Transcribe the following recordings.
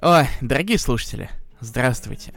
Ой, дорогие слушатели, здравствуйте.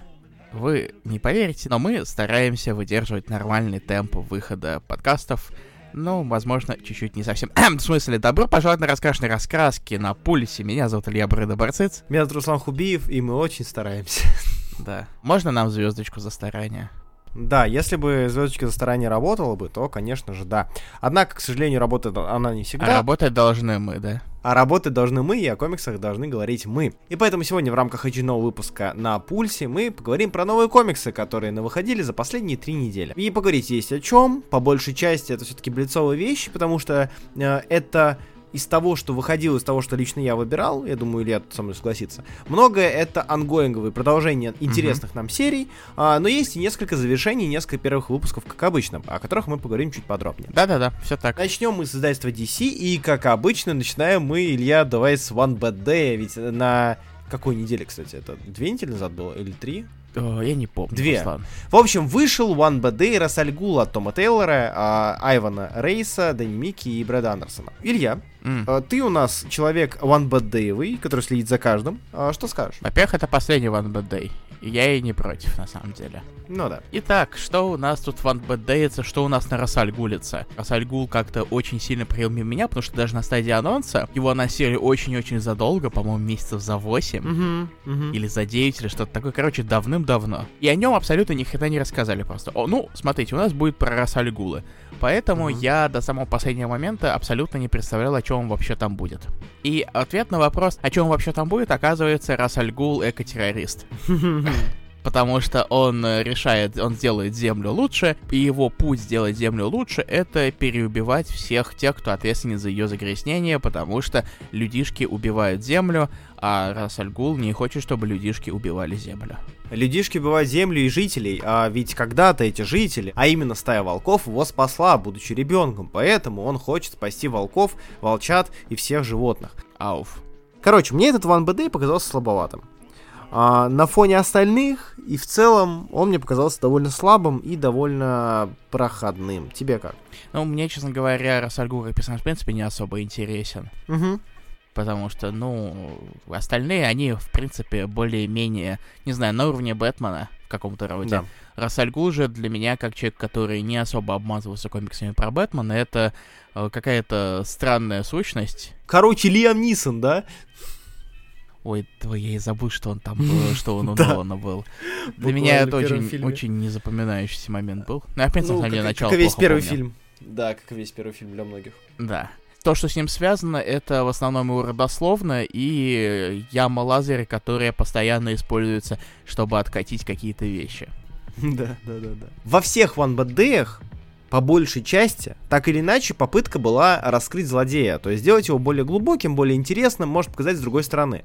Вы не поверите, но мы стараемся выдерживать нормальный темп выхода подкастов. Ну, возможно, чуть-чуть не совсем. в смысле, добро пожаловать на раскрашенные раскраски на пульсе. Меня зовут Илья Брыда Барциц. Меня зовут Руслан Хубиев, и мы очень стараемся. Да. Можно нам звездочку за старание? Да, если бы звездочка за старание работала бы, то, конечно же, да. Однако, к сожалению, работает она не всегда. А работать должны мы, да? А работать должны мы, и о комиксах должны говорить мы. И поэтому сегодня в рамках очередного выпуска на Пульсе мы поговорим про новые комиксы, которые на выходили за последние три недели. И поговорить есть о чем. По большей части это все-таки блицовые вещи, потому что э, это из того, что выходило, из того, что лично я выбирал, я думаю, Илья со мной согласится, многое это ангоинговые продолжения интересных mm-hmm. нам серий, а, но есть и несколько завершений, несколько первых выпусков, как обычно, о которых мы поговорим чуть подробнее. Да-да-да, все так. Начнем мы с издательства DC, и, как обычно, начинаем мы, Илья, давай с One Bad Day, ведь на какой неделе, кстати, это две недели назад было или три? О, я не помню. Две. Руслан. В общем, вышел One Bad Day Рассальгул от Тома Тейлора, а, Айвана Рейса, Дани Микки и Брэда Андерсона. Илья, mm. ты у нас человек One Bad Day, который следит за каждым. А, что скажешь? Во-первых, это последний One Bad Day. Я и не против, на самом деле. Ну да. Итак, что у нас тут в Unbad что у нас на Рассальгулице? Рассальгул как-то очень сильно мимо меня, потому что даже на стадии анонса его анонсировали очень-очень задолго, по-моему, месяцев за 8. Угу, угу. Или за 9, или что-то такое. Короче, давным-давно. И о нем абсолютно ни хрена не рассказали просто. О, ну, смотрите, у нас будет про Рассальгулы. Поэтому угу. я до самого последнего момента абсолютно не представлял, о чем вообще там будет. И ответ на вопрос, о чем вообще там будет, оказывается, Рассальгул экотеррорист. потому что он э, решает, он сделает Землю лучше, и его путь сделать Землю лучше — это переубивать всех тех, кто ответственен за ее загрязнение, потому что людишки убивают Землю, а Расальгул не хочет, чтобы людишки убивали Землю. Людишки убивают Землю и жителей, а ведь когда-то эти жители, а именно стая волков, его спасла, будучи ребенком, поэтому он хочет спасти волков, волчат и всех животных. Ауф. Короче, мне этот One BD показался слабоватым. А, на фоне остальных, и в целом он мне показался довольно слабым и довольно проходным. Тебе как? Ну, мне, честно говоря, Рассальгу как персонаж, в принципе, не особо интересен. Угу. Потому что, ну, остальные, они, в принципе, более-менее, не знаю, на уровне Бэтмена в каком-то роде. Да. Рассальгу же для меня, как человек, который не особо обмазывался комиксами про Бэтмена, это э, какая-то странная сущность. Короче, Лиам Нисон, да? Ой, твой, я и забыл, что он там был, что он у Нолана был. Для меня это очень, очень незапоминающийся момент был. Ну, я, в принципе, на самом деле, начало Как весь первый фильм. Да, как весь первый фильм для многих. Да. То, что с ним связано, это в основном его родословно и яма лазера, которая постоянно используется, чтобы откатить какие-то вещи. Да, да, да, да. Во всех One Bad по большей части, так или иначе, попытка была раскрыть злодея, то есть сделать его более глубоким, более интересным, может показать с другой стороны.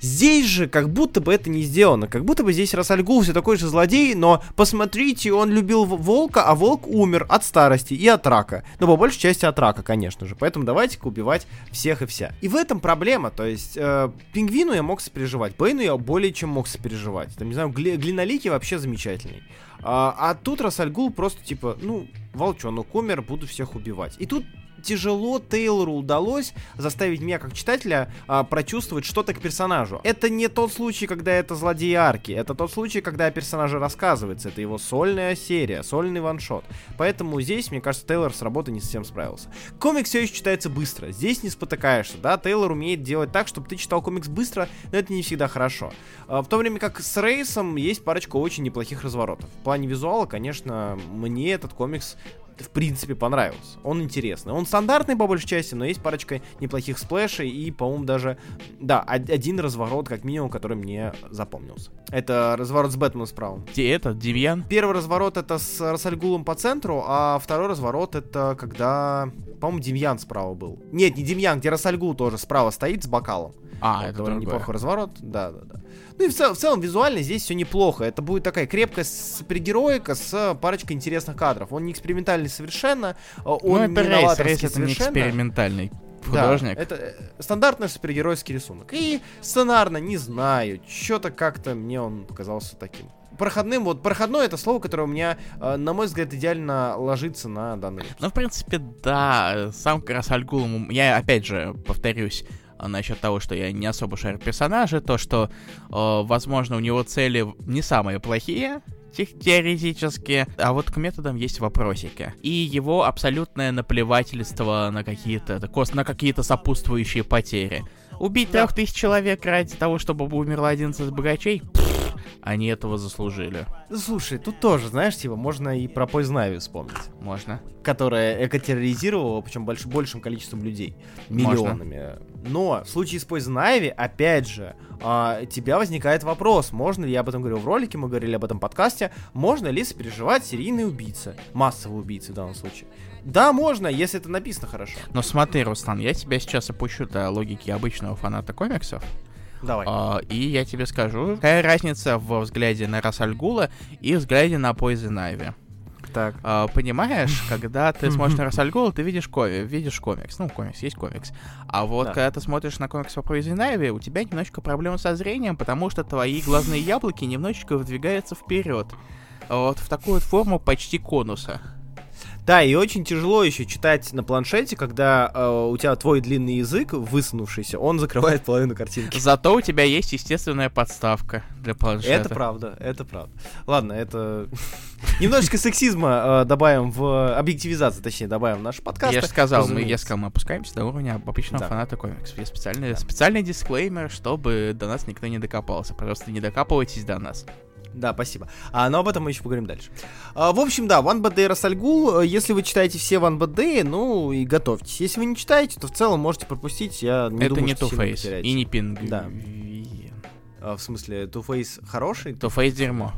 Здесь же как будто бы это не сделано, как будто бы здесь Расальгул все такой же злодей, но посмотрите, он любил волка, а волк умер от старости и от рака. Ну, по большей части от рака, конечно же, поэтому давайте-ка убивать всех и вся. И в этом проблема, то есть э, пингвину я мог сопереживать, Бэйну я более чем мог сопереживать, там, не знаю, Гли- Глиноликий вообще замечательный. А, а тут Расальгул просто типа, ну, волчонок умер, буду всех убивать. И тут тяжело Тейлору удалось заставить меня, как читателя, а, прочувствовать что-то к персонажу. Это не тот случай, когда это злодеи арки, это тот случай, когда о персонаже рассказывается, это его сольная серия, сольный ваншот. Поэтому здесь, мне кажется, Тейлор с работой не совсем справился. Комикс все еще читается быстро, здесь не спотыкаешься, да, Тейлор умеет делать так, чтобы ты читал комикс быстро, но это не всегда хорошо. А, в то время как с Рейсом есть парочка очень неплохих разворотов. В плане визуала, конечно, мне этот комикс в принципе, понравился. Он интересный. Он стандартный по большей части, но есть парочка неплохих сплэшей и, по-моему, даже, да, один разворот, как минимум, который мне запомнился. Это разворот с Бэтменом справа. Где это? Демьян? Первый разворот это с Рассальгулом по центру, а второй разворот это когда, по-моему, Демьян справа был. Нет, не Демьян, где Рассальгул тоже справа стоит с бокалом. А, это другое. неплохой разворот. Да, да, да. Ну и в, цел, в целом визуально здесь все неплохо. Это будет такая крепкая супергероика с парочкой интересных кадров. Он не экспериментальный совершенно, а он ну, это не рейс, рейс это не экспериментальный художник. Да, это э, стандартный супергеройский рисунок. И сценарно, не знаю, что-то как-то мне он показался таким проходным, вот проходной это слово, которое у меня, э, на мой взгляд, идеально ложится на данный Ну, в принципе, да, сам Красальгул, я опять же повторюсь, насчет того, что я не особо шарю персонажа, то, что, э, возможно, у него цели не самые плохие, теоретически, а вот к методам есть вопросики. И его абсолютное наплевательство на какие-то на какие-то сопутствующие потери. Убить трех тысяч человек ради того, чтобы умерло 11 богачей? Пфф, они этого заслужили. Слушай, тут тоже, знаешь, типа, можно и про Poison вспомнить. Можно. Которая экотерроризировала, причем больш, большим количеством людей. Миллионами. Можно. Но в случае с Poison Ivy, опять же, а, тебя возникает вопрос, можно ли, я об этом говорил в ролике, мы говорили об этом подкасте, можно ли сопереживать серийный убийца, массовый убийца в данном случае. Да, можно, если это написано хорошо. Но смотри, Руслан, я тебя сейчас опущу до логики обычного фаната комиксов. Давай. А, и я тебе скажу, какая разница в взгляде на Расальгула и взгляде на Poison Ivy. Так. А, понимаешь, когда ты смотришь на Расальгула, ты видишь, коми, видишь комикс. Ну, комикс, есть комикс. А вот да. когда ты смотришь на комикс по Poison Ivy, у тебя немножечко проблемы со зрением, потому что твои глазные яблоки немножечко выдвигаются вперед. Вот в такую вот форму почти конуса. Да, и очень тяжело еще читать на планшете, когда э, у тебя твой длинный язык, высунувшийся, он закрывает половину картинки. Зато у тебя есть естественная подставка для планшета. Это правда, это правда. Ладно, это... Немножечко сексизма э, добавим в объективизацию, точнее, добавим в наш подкаст. Я же сказал, мы, я сказал, мы опускаемся до уровня обычного да. фаната комиксов. Есть специальный, да. специальный дисклеймер, чтобы до нас никто не докопался. Пожалуйста, не докапывайтесь до нас. Да, спасибо. А, но об этом мы еще поговорим дальше. А, в общем, да, One Bad Day Расальгул. Если вы читаете все One Bad Day, ну и готовьтесь. Если вы не читаете, то в целом можете пропустить. Я не Это думаю, не Two-Face и не Пинг. Да. А, в смысле, Two-Face хороший? Two-Face дерьмо.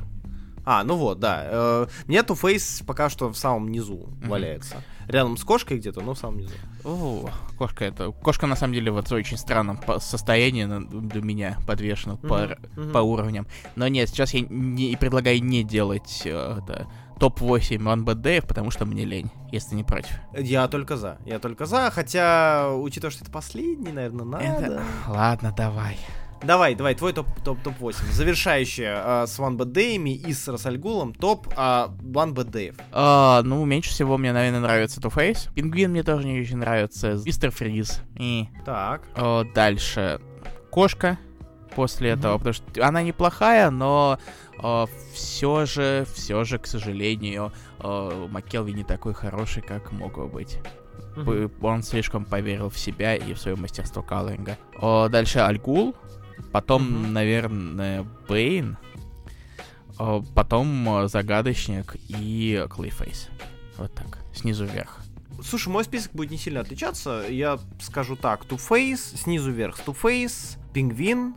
А, ну вот, да. Э, мне Two-Face пока что в самом низу mm-hmm. валяется. Рядом с кошкой где-то, но в самом низу. О, кошка это... Кошка, на самом деле, в очень странном состоянии для меня подвешена mm-hmm. по, mm-hmm. по уровням. Но нет, сейчас я не предлагаю не делать э, это, топ-8 One Bad Day, потому что мне лень, если не против. Я только за. Я только за, хотя, учитывая, что это последний, наверное, надо. Это... Ладно, давай. Давай, давай, твой топ, топ, топ 8. Завершающая э, с One Bad Day и с Расальгулом топ э, Bad Day. Uh, ну, меньше всего мне, наверное, нравится Two Face. Пингвин мне тоже не очень нравится. Мистер Фриз. И... Так. Uh, дальше. Кошка после mm-hmm. этого, потому что она неплохая, но uh, все же, все же, к сожалению, uh, Маккелви не такой хороший, как мог бы быть. Mm-hmm. Он слишком поверил в себя и в свое мастерство каллинга. Uh, дальше Альгул. Потом, mm-hmm. наверное, Бэйн. Потом Загадочник и Клейфейс. Вот так, снизу вверх. Слушай, мой список будет не сильно отличаться. Я скажу так. Face, снизу вверх Face, Пингвин,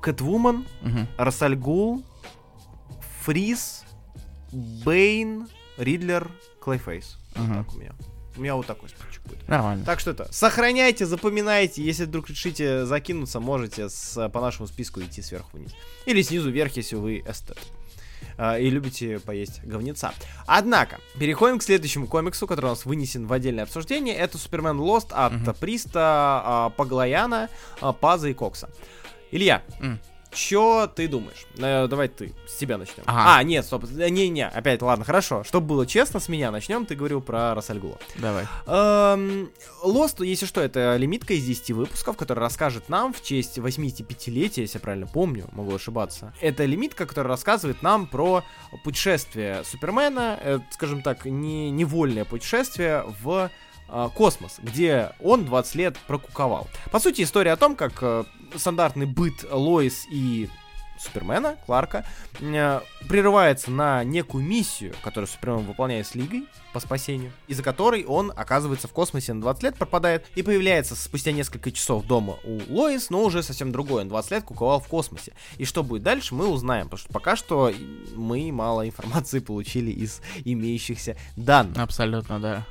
Кэтвумен, угу. Рас аль Гул, Фриз, Бэйн, Ридлер, Клейфейс. Угу. Вот так у меня. У меня вот такой списочек будет. Нормально. Так что это, сохраняйте, запоминайте. Если вдруг решите закинуться, можете с, по нашему списку идти сверху вниз. Или снизу вверх, если вы эстет а, и любите поесть говнеца. Однако, переходим к следующему комиксу, который у нас вынесен в отдельное обсуждение. Это Супермен Лост от mm-hmm. Приста, а, Паглаяна, а, Паза и Кокса. Илья, mm. Чё ты думаешь? Э, давай ты, с тебя начнем. Ага. А, нет, стоп, не-не, опять, ладно, хорошо. Чтобы было честно, с меня начнем, ты говорил про Рассальгула. Давай. Эм, Lost, если что, это лимитка из 10 выпусков, которая расскажет нам в честь 85-летия, если я правильно помню, могу ошибаться. Это лимитка, которая рассказывает нам про путешествие Супермена, э, скажем так, не невольное путешествие в э, космос, где он 20 лет прокуковал. По сути, история о том, как э, стандартный быт Лоис и Супермена, Кларка, э, прерывается на некую миссию, которую Супермен выполняет с Лигой по спасению, из-за которой он оказывается в космосе на 20 лет, пропадает и появляется спустя несколько часов дома у Лоис, но уже совсем другой. Он 20 лет куковал в космосе. И что будет дальше, мы узнаем, потому что пока что мы мало информации получили из имеющихся данных. Абсолютно, да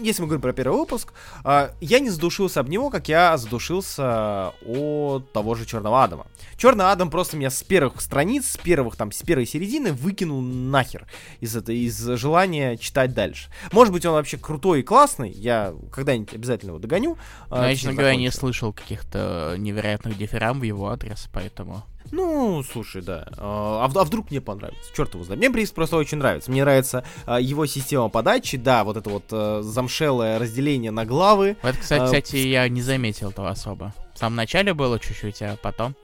если мы говорим про первый выпуск, а, я не задушился об него, как я задушился от того же Черного Адама. Черный Адам просто меня с первых страниц, с первых там, с первой середины выкинул нахер из этой, из желания читать дальше. Может быть, он вообще крутой и классный, я когда-нибудь обязательно его догоню. А, Но, я, честно говоря, не слышал каких-то невероятных дифирам в его адрес, поэтому... Ну, слушай, да. А, а, а вдруг мне понравится? Черт его знает. Мне, принципе, просто очень нравится. Мне нравится а, его система подачи, да, вот это вот а, замшелое разделение на главы. Вот, кстати, а, кстати, я не заметил этого особо. В самом начале было чуть-чуть, а потом...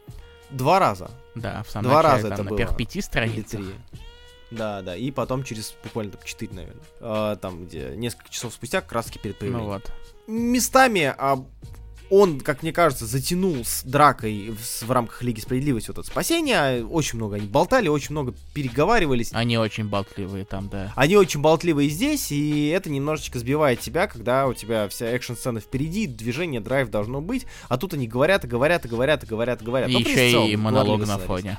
Два раза. Да, в самом Два начале, раза там, это на было. первых пяти страницах. Или три. Да, да, и потом через буквально там 4, наверное. А, там, где несколько часов спустя, таки перед появлением. Ну вот. Местами а, он, как мне кажется, затянул с дракой в, в рамках Лиги Справедливости вот это спасение. Очень много они болтали, очень много переговаривались. Они очень болтливые там, да. Они очень болтливые здесь, и это немножечко сбивает тебя, когда у тебя вся экшн-сцена впереди, движение, драйв должно быть, а тут они говорят и говорят и говорят и говорят и говорят. И Но, еще целом, и монолог на сценарист. фоне.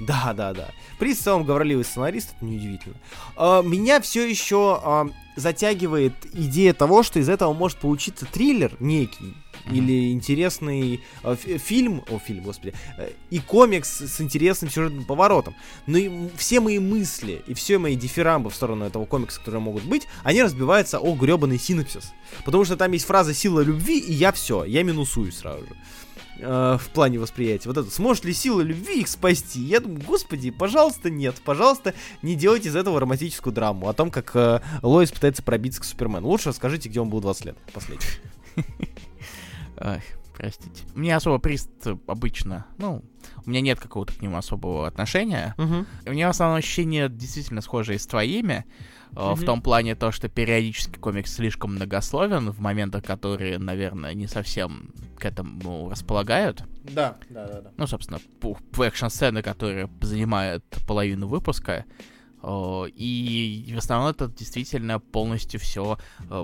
Да, да, да. При целом говорливый сценарист, это неудивительно. А, меня все еще а, затягивает идея того, что из этого может получиться триллер некий. Или интересный фи- фильм, о, фильм, господи, э, и комикс с интересным сюжетным поворотом. Но и все мои мысли и все мои дифирамбы в сторону этого комикса, которые могут быть, они разбиваются о гребаный синапсис. Потому что там есть фраза «сила любви», и я все, я минусую сразу же э, в плане восприятия. Вот это, сможет ли сила любви их спасти? Я думаю, господи, пожалуйста, нет. Пожалуйста, не делайте из этого романтическую драму о том, как э, Лоис пытается пробиться к Супермену. Лучше расскажите, где он был 20 лет последний. Ай, простите. Мне особо прист обычно, ну, у меня нет какого-то к нему особого отношения. У меня в основном ощущения действительно схожие с твоими. э, В том плане то, что периодически комикс слишком многословен в моментах, которые, наверное, не совсем к этому располагают. Да, да, да, да. Ну, собственно, экшн-сцены, которые занимают половину выпуска. И в основном это действительно полностью все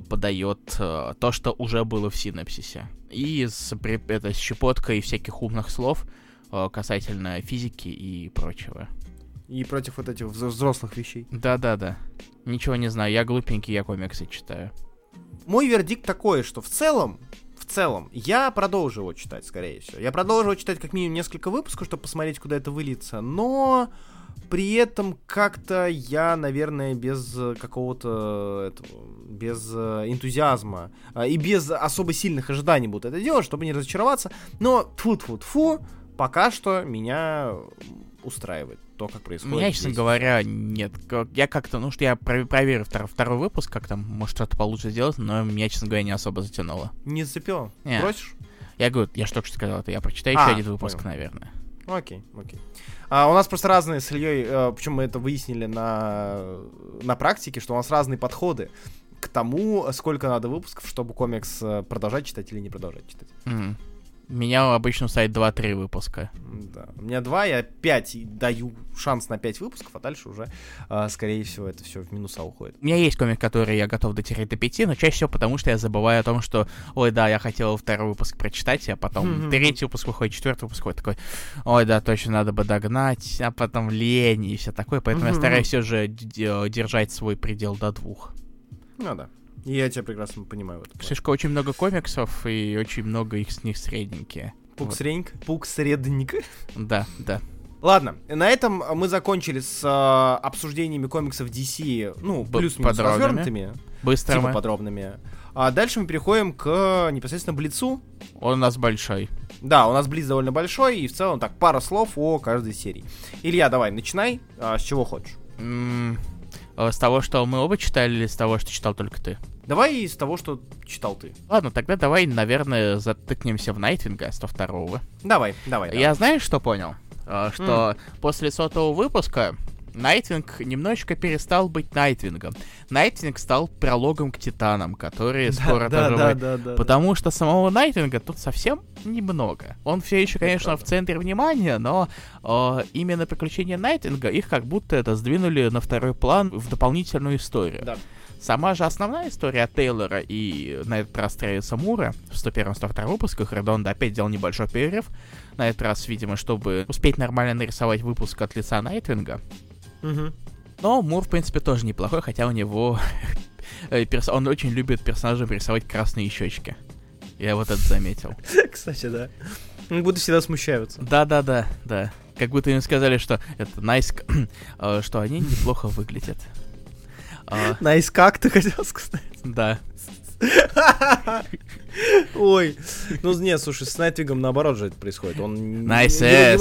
подает э, то, что уже было в синапсисе. И с, это, с щепоткой всяких умных слов э, касательно физики и прочего. И против вот этих вз- взрослых вещей. Да-да-да. Ничего не знаю, я глупенький, я комиксы читаю. Мой вердикт такой, что в целом, в целом, я продолжу его читать, скорее всего. Я продолжу его читать как минимум несколько выпусков, чтобы посмотреть, куда это выльется, но при этом как-то я, наверное, без э, какого-то этого, без э, энтузиазма а, и без особо сильных ожиданий буду это делать, чтобы не разочароваться. Но тфу фу пока что меня устраивает то, как происходит. Меня, честно говоря, нет. Я как-то, ну что я про- проверю втор- второй выпуск, как там, может что-то получше сделать, но меня, честно говоря, не особо затянуло. Не зацепило? Не. Бросишь? Я говорю, я что только что сказал, это я прочитаю А, еще один выпуск, понял. наверное. Окей, окей. А, у нас просто разные с Ильей, э, причем мы это выяснили на, на практике, что у нас разные подходы к тому, сколько надо выпусков, чтобы комикс э, продолжать читать или не продолжать читать. Мгм. Меня обычно ставит 2-3 выпуска. Да. У меня два, я пять и даю шанс на пять выпусков, а дальше уже, э, скорее всего, это все в минуса уходит. У меня есть комик, который я готов дотереть до 5, но чаще всего потому, что я забываю о том, что, ой, да, я хотел второй выпуск прочитать, а потом третий выпуск выходит, четвертый выпуск выходит, такой, ой, да, точно надо бы догнать, а потом лень и все такое, поэтому я стараюсь все же д- э, держать свой предел до двух. Ну да. И я тебя прекрасно понимаю. Слишком очень много комиксов, и очень много их с них средненькие. Пуксреньк, пуксредник. Да, да. Ладно, на этом мы закончили с э, обсуждениями комиксов DC, ну, плюс-минус развернутыми. Быстро типа подробными. А дальше мы переходим к непосредственно Блицу. Он у нас большой. Да, у нас Блиц довольно большой, и в целом так, пара слов о каждой серии. Илья, давай, начинай, а, с чего хочешь. С того, что мы оба читали, или с того, что читал только ты? Давай из того, что читал ты. Ладно, тогда давай, наверное, затыкнемся в Найтвинга 102-го. Давай, давай. Я знаешь, что понял? А, Что после сотого выпуска Найтвинг немножечко перестал быть Найтвингом. Найтвинг стал прологом к Титанам, которые скоро тоже выйдут. да, да. Потому что самого Найтвинга тут совсем немного. Он все еще, конечно, в центре внимания, но э, именно приключения Найтвинга их как будто это сдвинули на второй план в дополнительную историю. Да. Сама же основная история Тейлора и на этот раз Трэвиса Мура в 101-102 выпусках Редонда опять делал небольшой перерыв. На этот раз, видимо, чтобы успеть нормально нарисовать выпуск от лица Найтвинга. Мгм. Но Мур, в принципе, тоже неплохой, хотя у него... э, Он очень любит персонажам рисовать красные щечки. Я вот это заметил. Кстати, да. Как будто всегда смущаются. Да-да-да, да. Как будто им сказали, что это nice, к- э, что они неплохо выглядят. Nice, как ты хотел сказать? Да. Ой, ну нет, слушай, с Найтвигом наоборот же это происходит. Он... Nice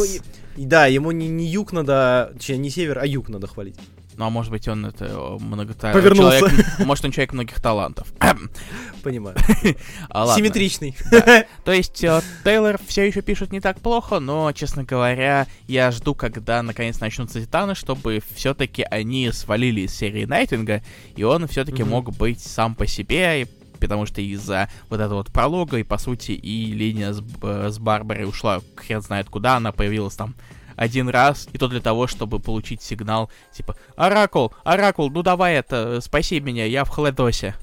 Да, ему не, не юг надо, точнее, не север, а юг надо хвалить. Ну, а может быть, он это э, многота... Повернулся. человек- может, он человек многих талантов. Понимаю. А. Симметричный. То есть э, Тейлор все еще пишет не так плохо, но, честно говоря, я жду, когда наконец начнутся Титаны, чтобы все-таки они свалили из серии Найтинга, и он все-таки мог быть сам по себе, и- потому что из-за вот этого вот пролога, и по сути и линия с, с Барбарой ушла хрен знает куда, она появилась там один раз, и то для того, чтобы получить сигнал, типа, Оракул, Оракул, ну давай это, спаси меня, я в Хледосе.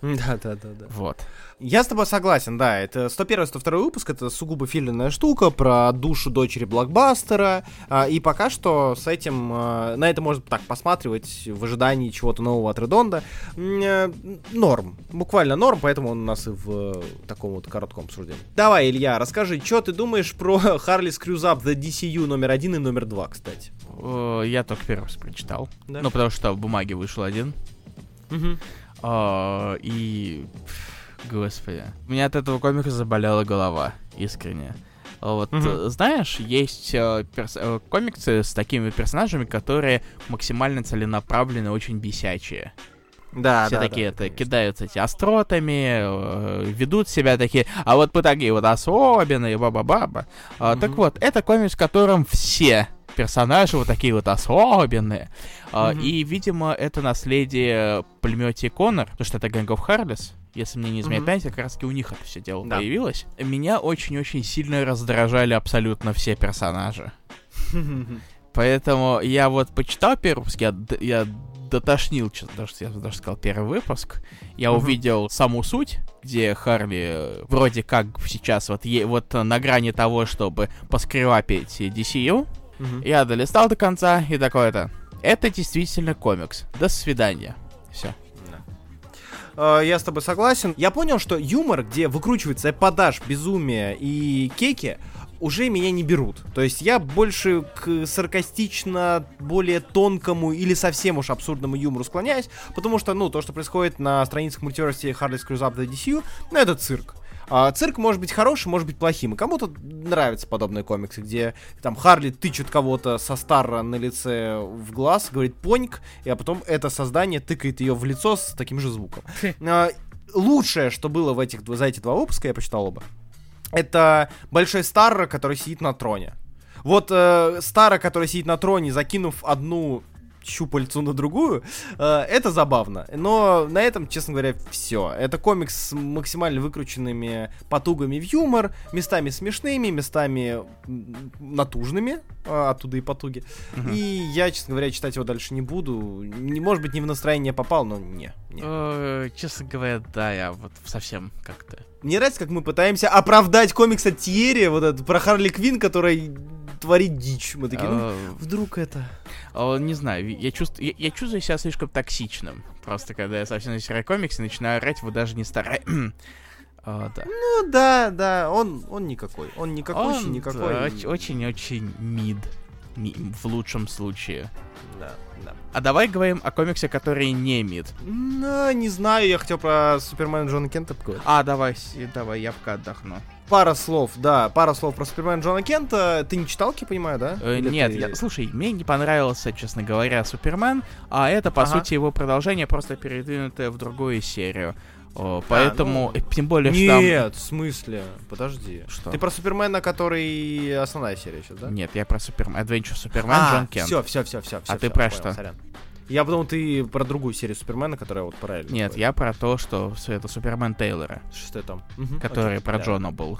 Да, да, да, да. Вот. Я с тобой согласен, да, это 101-102 выпуск, это сугубо филинная штука про душу дочери блокбастера, а, и пока что с этим, а, на это можно так посматривать в ожидании чего-то нового от Редонда. Э, Норм, буквально норм, поэтому он у нас и в э, таком вот коротком обсуждении. Давай, Илья, расскажи, что ты думаешь про Harley Screws Up The DCU номер один и номер два, кстати? Э, Я только первый раз прочитал. Да? Ну, потому что в бумаге вышел один. Мгм. А, и... Господи. У меня от этого комика заболела голова, искренне. Вот, э, знаешь, есть э, перс- э, комиксы с такими персонажами, которые максимально целенаправлены, очень бесячие. Да, Все да, такие да, это кидаются эти остротами, э, ведут себя такие, а вот мы такие вот особенные, баба-баба. А, Так вот, это комикс, в котором все персонажи вот такие вот особенные. Мгм. И, видимо, это наследие племете Коннор, потому что это Gang of Harless. Если мне не изменяет память, как раз таки у них это все дело Да. появилось. Меня очень-очень сильно раздражали абсолютно все персонажи. Поэтому я вот почитал первый выпуск, я, я дотошнил, даже, я даже сказал первый выпуск. Я Мгм. увидел саму суть, где Харли э, вроде как сейчас вот, е- вот на грани того, чтобы поскревапить DCU. Мгм. Я долистал до конца и такой это. Действительно комикс. До свидания. Все. Э, Я с тобой согласен. Я понял, что юмор, где выкручивается эподаж, безумие и кеки, уже меня не берут. То есть я больше к саркастично, более тонкому или совсем уж абсурдному юмору склоняюсь, потому что, ну, то, что происходит на страницах мультиверсии Harley Screws Up The DCU, ну, это цирк. А, цирк может быть хорошим, может быть плохим. И кому-то нравятся подобные комиксы, где там Харли тычет кого-то со Старра на лице в глаз, говорит поньк, и а потом это создание тыкает ее в лицо с таким же звуком. А, Лучшее, что было в этих, за эти два выпуска, я почитал оба, это Большой Старра, который сидит на троне. Вот э, Стара, который сидит на троне, закинув одну щупальцу на другую, э, это забавно. Но на этом, честно говоря, все. Это комикс с максимально выкрученными потугами в юмор, местами смешными, местами натужными, э, оттуда и потуги. Мгм. И я, честно говоря, читать его дальше не буду. Не, может быть, не в настроение попал, но не. не. Э, Честно говоря, да, я вот совсем как-то... Мне нравится, как мы пытаемся оправдать комикс от Тьерри, вот этот про Харли Квин, который творит дичь. Мы такие, ну, э, вдруг это... Э, Не знаю, я чувствую, я, чувствую себя слишком токсичным. Просто когда я совсем начинаю комиксы, начинаю орать, вы даже не старай. А, да. Ну да, да, он, он никакой. Он никакущий, Он, никакой. Очень-очень мид. Ми- В лучшем случае. Да, да. А давай говорим о комиксе, который не мид. Ну, не знаю, я хотел про Супермена Джона Кента поговорить. А, давай, давай, я пока отдохну. Пара слов, да, пара слов про Супермена Джона Кента. Ты не читал, я понимаю, да? Э, Или нет, ты- я- слушай, мне не понравился, честно говоря, Супермен, а это, по Ага. сути, его продолжение, просто передвинутое в другую серию. О, поэтому, ну, э, тем более, что там... Нет, в смысле? Подожди. Что? Ты про Супермена, который основная серия сейчас, да? Нет, я про Супермен. Adventure Супермен, Джон Кент. все, все, все, все. А ты про что? Я подумал, ты про другую серию Супермена, которая вот параллельно. Нет, я про то, что это Супермен Тейлора, Что там? Который окей, про да. Джона был.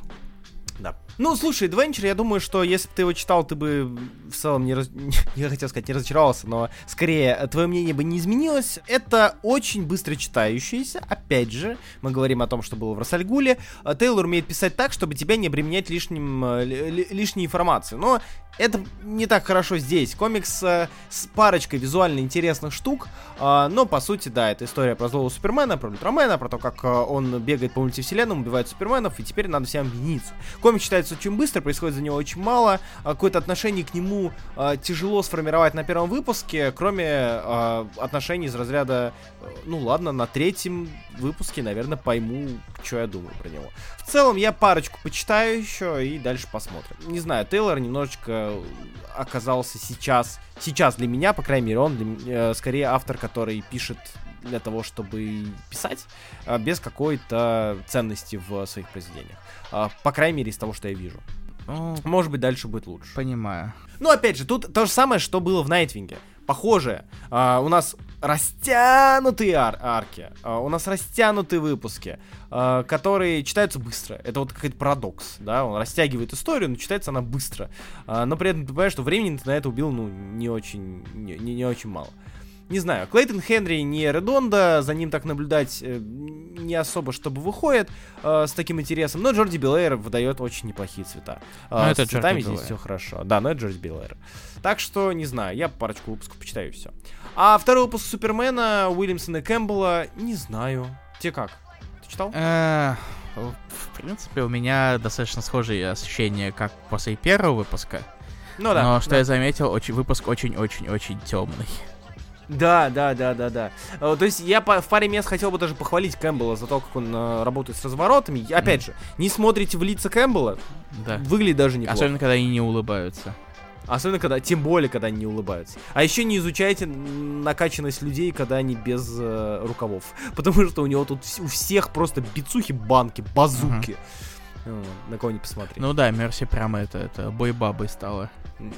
Да. Ну, слушай, Adventure, я думаю, что если бы ты его читал, ты бы в целом не, раз... я хотел сказать, не разочаровался, но скорее твое мнение бы не изменилось. Это очень быстро читающееся. Опять же, мы говорим о том, что было в Рассальгуле. А Тейлор умеет писать так, чтобы тебя не обременять лишним, э, ли- ли- лишней информацией. Но это не так хорошо здесь. Комикс э, с парочкой визуально интересных штук, но по сути, да, это история про злого Супермена, про Ультрамена, про то, как э, он бегает по мультивселенным, убивает Суперменов, и теперь надо всем объединиться. Комик читается очень быстро, происходит за него очень мало, а какое-то отношение к нему а, тяжело сформировать на первом выпуске, кроме а, отношений из разряда, ну ладно, на третьем выпуске, наверное, пойму, что я думаю про него. В целом, я парочку почитаю еще и дальше посмотрим. Не знаю, Тейлор немножечко оказался сейчас, сейчас для меня, по крайней мере, он для, э, скорее автор, который пишет для того, чтобы писать, а, без какой-то ценности в своих произведениях. А, по крайней мере, из того, что я вижу. Ну, Может быть, дальше будет лучше. Понимаю. Ну, опять же, тут то же самое, что было в Найтвинге. Похоже, а, у нас растянутые ар- арки, а, у нас растянутые выпуски, а, которые читаются быстро. Это вот какой-то парадокс, да, он растягивает историю, но читается она быстро. А, но при этом ты понимаешь, что времени ты на это убил, ну, не очень, не, не, не очень мало. Не знаю, Клейтон Хенри не Редонда, за ним так наблюдать э, не особо, чтобы выходит э, с таким интересом, но Джорди Белэйр выдает очень неплохие цвета. Э, но это с цветами здесь все хорошо. Да, но это Джорди Белэйр. Так что, не знаю, я парочку выпусков почитаю и все. А второй выпуск Супермена, Уильямсона и Кэмпбелла, не знаю. Тебе как? Ты читал? Э, в принципе, у меня достаточно схожие ощущения, как после первого выпуска. Ну да. Но что да. я заметил, очень, выпуск очень-очень-очень темный. Да, да, да, да, да. Э, то есть я по, в паре мест хотел бы даже похвалить Кэмпбелла за то, как он э, работает с разворотами. И, опять mm. же, не смотрите в лица Кэмпбелла, да. выглядит даже неплохо. Особенно, когда они не улыбаются. Особенно, когда, тем более, когда они не улыбаются. А еще не изучайте накачанность людей, когда они без э, рукавов. Потому что у него тут у всех просто бицухи, банки, базуки. Uh-huh. На кого не посмотреть. Ну да, Мерси прям это, это бой-бабой стала.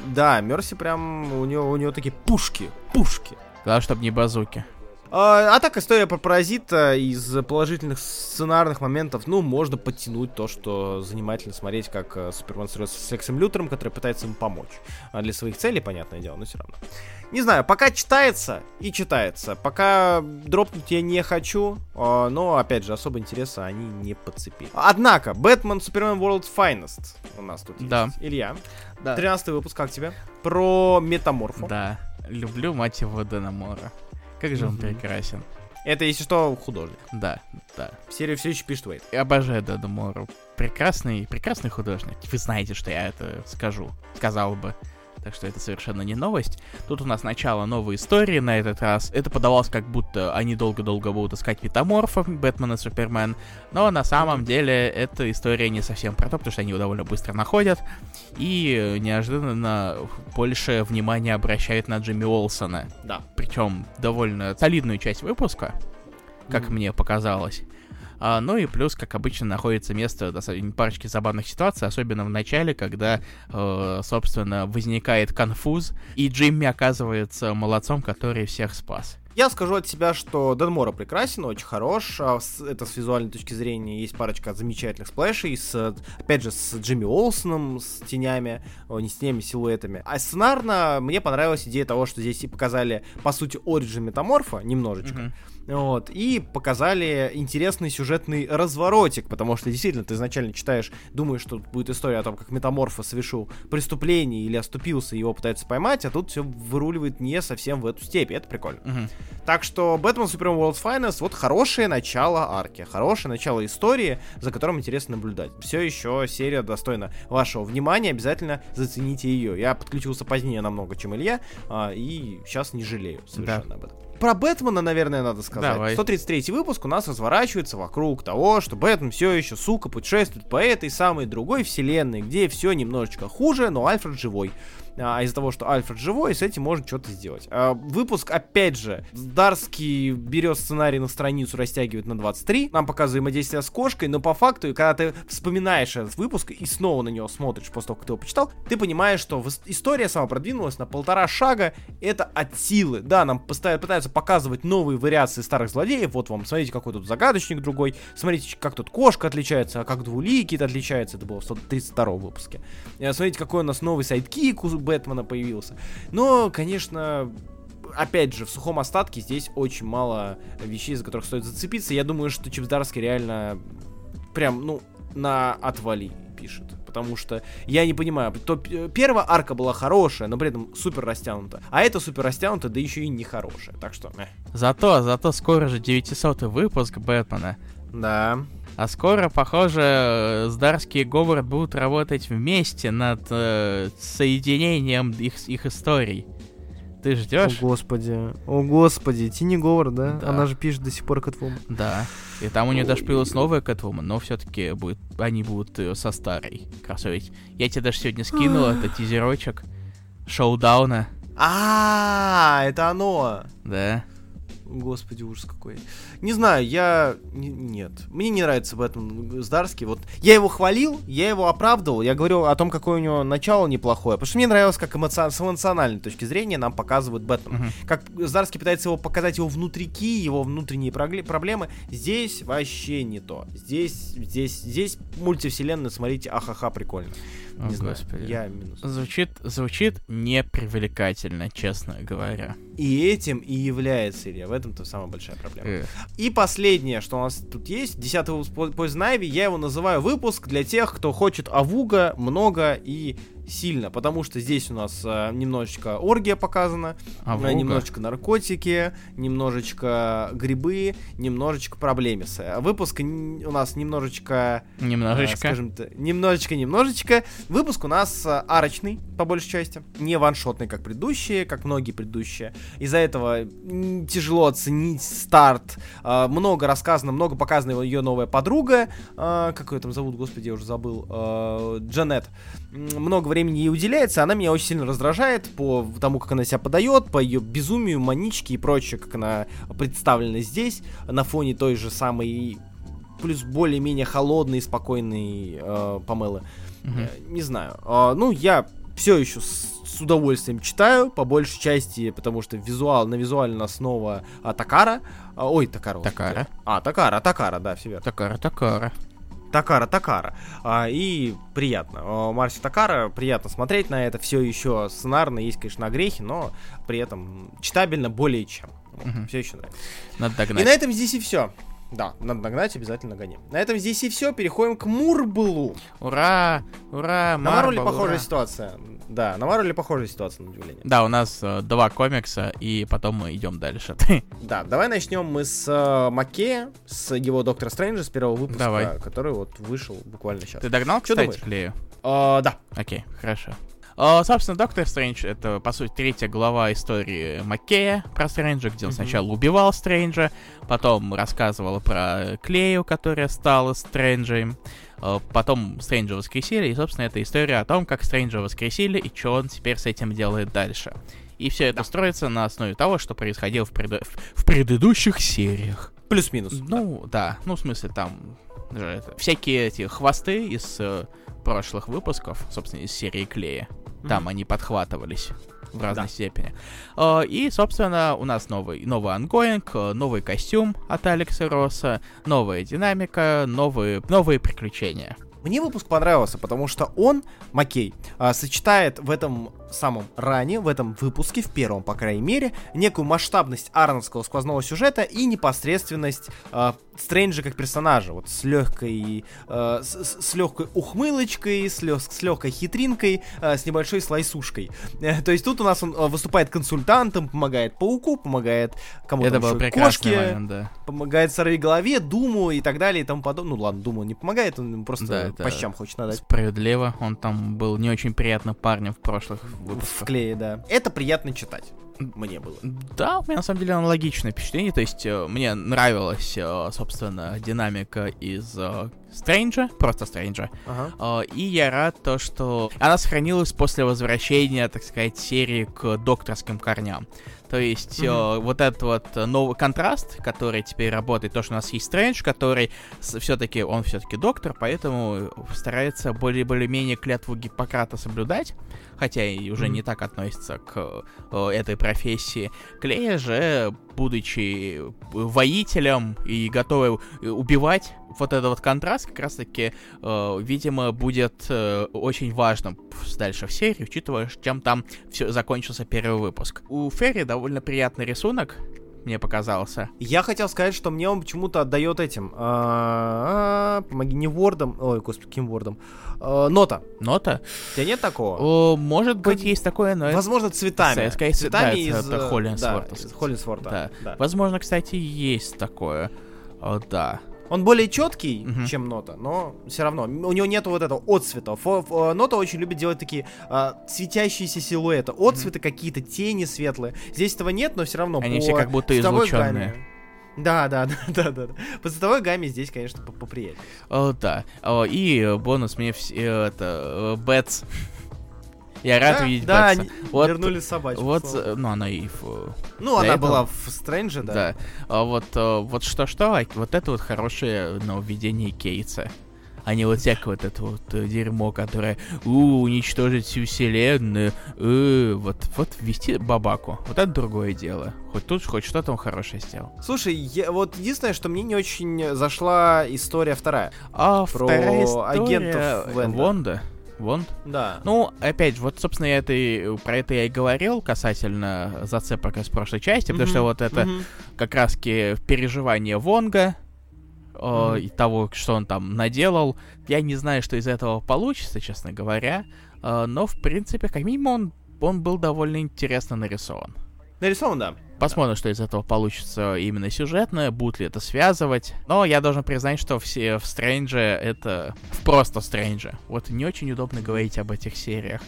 Да, Мерси прям, у него, у него такие пушки, пушки. Главное, чтобы не базуки. А, а так, история про паразита из положительных сценарных моментов, ну, можно подтянуть то, что занимательно смотреть, как э, Супермен срется с Лексом Лютером, который пытается ему помочь. А для своих целей, понятное дело, но все равно. Не знаю, пока читается и читается. Пока дропнуть я не хочу, э, но, опять же, особо интереса они не подцепили. Однако, Бэтмен Супермен World's Finest у нас тут да. есть. Илья, да. 13 выпуск, как тебе? Про метаморфу. Да, люблю мать его Дэна Мора. Как же он прекрасен. Это, если что, художник. Да, да. Серию все еще пишет Уэйт. Я обожаю Дэна Мору. Прекрасный, прекрасный художник. Вы знаете, что я это скажу. Сказал бы так что это совершенно не новость. Тут у нас начало новой истории на этот раз. Это подавалось как будто они долго-долго будут искать метаморфов, Бэтмен и Супермен, но на самом деле эта история не совсем про то, потому что они его довольно быстро находят, и неожиданно больше внимания обращают на Джимми Олсона. Да. Причем довольно солидную часть выпуска, как mm-hmm. мне показалось. А, ну и плюс, как обычно, находится место парочки забавных ситуаций, особенно в начале, когда, э, собственно, возникает конфуз, и Джимми оказывается молодцом, который всех спас. Я скажу от себя, что Дэн Мора прекрасен, очень хорош. А это с визуальной точки зрения есть парочка замечательных сплэшей, с, опять же, с Джимми Олсоном, с тенями, о, не с тенями, силуэтами. А сценарно мне понравилась идея того, что здесь и показали, по сути, оригин метаморфа немножечко. Mm-hmm. Вот, и показали интересный сюжетный разворотик, потому что действительно ты изначально читаешь, думаешь, что будет история о том, как Метаморфа совершил преступление или оступился, и его пытаются поймать, а тут все выруливает не совсем в эту степь, это прикольно. Угу. Так что Batman Supreme World's Finest вот хорошее начало арки, хорошее начало истории, за которым интересно наблюдать. Все еще серия достойна вашего внимания, обязательно зацените ее. Я подключился позднее намного, чем Илья, а, и сейчас не жалею совершенно да. об этом про Бэтмена, наверное, надо сказать. Давай. 133 выпуск у нас разворачивается вокруг того, что Бэтмен все еще, сука, путешествует по этой самой другой вселенной, где все немножечко хуже, но Альфред живой а, из-за того, что Альфред живой, с этим можно что-то сделать. А, выпуск, опять же, Дарский берет сценарий на страницу, растягивает на 23, нам показывает взаимодействие с кошкой, но по факту, когда ты вспоминаешь этот выпуск и снова на него смотришь после того, как ты его почитал, ты понимаешь, что история сама продвинулась на полтора шага, это от силы. Да, нам пытаются показывать новые вариации старых злодеев, вот вам, смотрите, какой тут загадочник другой, смотрите, как тут кошка отличается, а как двуликий отличается, это было в 132 выпуске. Э, смотрите, какой у нас новый sidekick Бэтмена появился. Но, конечно, опять же, в сухом остатке здесь очень мало вещей, за которых стоит зацепиться. Я думаю, что Чип Здарский реально прям, ну, на отвали пишет. Потому что я не понимаю, то первая арка была хорошая, но при этом супер растянута. А это супер растянута, да еще и не хорошая. Так что, э. Зато, зато скоро же 900 выпуск Бэтмена. Да. А скоро, похоже, Здарский и Говард будут работать вместе над э, соединением их, их историй. Ты ждешь? О господи, о господи, Тини Говард, да? Да. Она же пишет до сих пор Кэтвумен. Да. И там у нее даже появилась новая Кэтвумен, но все-таки будет, они будут э, со старой красавицей. Я тебе даже сегодня скинул это тизерочек шоудауна. А, это оно. Да. Господи, ужас какой. Не знаю, я... не- Нет. Мне не нравится Бэтмен Здарский. Вот я его хвалил, я его оправдывал, я говорил о том, какое у него начало неплохое. Потому что мне нравилось, как эмоци- с эмоциональной точки зрения нам показывают Бэтмена. Мгм. Как Здарский пытается его показать его внутрики, его внутренние прогле- проблемы. Здесь вообще не то. Здесь, здесь, здесь мультивселенная, смотрите, ахаха, прикольно. О, не знаю, господи. я минус. Звучит, звучит непривлекательно, честно говоря. И этим и является Илья. В этом-то самая большая проблема. Э, И последнее, что у нас тут есть, 10 выпуск Poison я его называю выпуск для тех, кто хочет авуга много и сильно, потому что здесь у нас э, немножечко оргия показана, Авуга? э, немножечко наркотики, немножечко грибы, немножечко проблемисы. А Выпуск у нас немножечко, э, Немножечко. скажем так, немножечко-немножечко. Выпуск у нас э, арочный, по большей части, не ваншотный, как предыдущие, как многие предыдущие. Из-за этого тяжело оценить старт. А, много рассказано, много показано ее новая подруга. а, как ее там зовут, господи, я уже забыл. а, Джанет. Много времени ей уделяется. Она меня очень сильно раздражает по тому, как она себя подает, по ее безумию, маничке и прочее, как она представлена здесь, на фоне той же самой плюс более-менее холодной, спокойной э, Памелы. Э, Не знаю. А, ну, я все еще с, с удовольствием читаю, по большей части, потому что визуал, на визуальная основа а, Такара. А, ой, Такара. Такара. А, Такара, Такара, да, все верно. Такара, такара. Такара, Такара. А, и приятно. А, Марси Такара, приятно смотреть на это. Все еще сценарно, есть, конечно, огрехи, но при этом читабельно более чем. Мгм. Все еще нравится. Надо И догнать. на этом здесь и все. Да, надо догнать, обязательно гоним. На этом здесь и все. Переходим к Мурблу. Ура! Ура! На Марвеле Марвел, похожая ура. ситуация. Да, на Марвеле похожая ситуация, на удивление. Да, у нас э, два комикса, и потом мы идем дальше. Да, давай начнем мы с э, Макея, с его Доктора Стрэнджа, с первого выпуска, Давай. который вот вышел буквально сейчас. Ты догнал, кстати, думаешь? Клею? да. Окей, хорошо. А, собственно, Доктор Стрэндж — это, по сути, третья глава истории Маккея про Стрэнджа, где он Мгм. сначала убивал Стрэнджа, потом рассказывал про Клею, которая стала Стрэнджем, потом Стрэнджа воскресили, и, собственно, это история о том, как Стрэнджа воскресили и что он теперь с этим делает дальше. И все это строится на основе того, что происходило в, преду- в- предыдущих сериях. Плюс-минус. Ну, да. Ну, в смысле, там же это, всякие эти хвосты из э, прошлых выпусков, собственно, из серии Клея. Там Мгм. они подхватывались в разной Да. степени. Э, И, собственно, у нас новый, новый ongoing, э, новый костюм от Алекса Росса, новая динамика, новые, новые приключения. Мне выпуск понравился, потому что он, Маккей, а, сочетает в этом самом ране, в этом выпуске, в первом, по крайней мере, некую масштабность Арновского сквозного сюжета и непосредственность а, Стрэнджа как персонажа, вот с легкой, а, с, с- легкой ухмылочкой, с, лё- с легкой хитринкой, а, с небольшой слайсушкой. Э, То есть тут у нас он а, выступает консультантом, помогает пауку, помогает кому-то это был кошке, момент, да. помогает сорви голове, Думу и так далее и тому подобное. Ну ладно, Думу не помогает, он просто Да, по щам хочет надать. Справедливо, он там был не очень приятным парнем в прошлых В выпусках. клее, да. Это приятно читать. Мне было. Да, у меня на самом деле аналогичное впечатление. То есть э, мне нравилась, э, собственно, динамика из Стрэнджа, просто Стрэнджа. Ага. Э, и я рад то, что она сохранилась после возвращения, так сказать, серии к докторским корням. То есть э, вот этот вот новый контраст, который теперь работает, то, что у нас есть Стрэндж, который все-таки, он все-таки доктор, поэтому старается более-более-менее клятву Гиппократа соблюдать, хотя и уже Мгм. не так относится к э, этой профессии. Клея же, будучи воителем и готовый убивать, вот этот вот контраст как раз-таки, э, видимо, будет э, очень важным дальше в серии, учитывая, чем там все закончился первый выпуск. У Ферри довольно приятный рисунок, мне показался. Я хотел сказать, что мне он почему-то отдает этим. а, Помоги, не вордом. Ой, господи, каким вордом? А, Нота. Нота? У тебя нет такого? Может быть, есть такое, но Возможно, цветами. Цветами из... Холлинсворта. Холлинсворта. Возможно, кстати, есть такое. Да. Он более четкий, угу. чем нота, но все равно у него нет вот этого отцвета. Фо, фо, нота очень любит делать такие а, светящиеся силуэты, отцветы угу. какие-то, тени светлые. Здесь этого нет, но все равно. Они все как будто излученные. Да, да, да, да, да. По цветовой гамме здесь, конечно, поприятнее. О, да. О, и бонус мне все это Бэтс. Я рад да, видеть Да, Бэтса. вот, вернули собачку. Вот, ну она и Ну, она этого. была в Стрэнже, да. Да. А вот, э, вот что-что, а вот это вот хорошее нововведение Кейтса а не вот всякое вот это вот э, дерьмо, которое у уничтожить всю вселенную, э, вот, вот ввести бабаку. Вот это другое дело. Хоть тут, хоть что-то он хорошее сделал. Слушай, я, вот единственное, что мне не очень зашла история вторая. А, про вторая история агентов Вонда. Вонда. Вонд? Да. Ну, опять, вот, собственно, я это, про это я и говорил касательно зацепок из прошлой части, mm-hmm. потому что вот это mm-hmm. как раз-таки переживание Вонга, mm-hmm. и того, что он там наделал. Я не знаю, что из этого получится, честно говоря. Э, но, в принципе, как минимум, он, он был довольно интересно нарисован. Нарисован, да. Посмотрим, да. что из этого получится именно сюжетно, будут ли это связывать. Но я должен признать, что все в Стрэнже это... Просто Стрэнже. Вот не очень удобно говорить об этих сериях.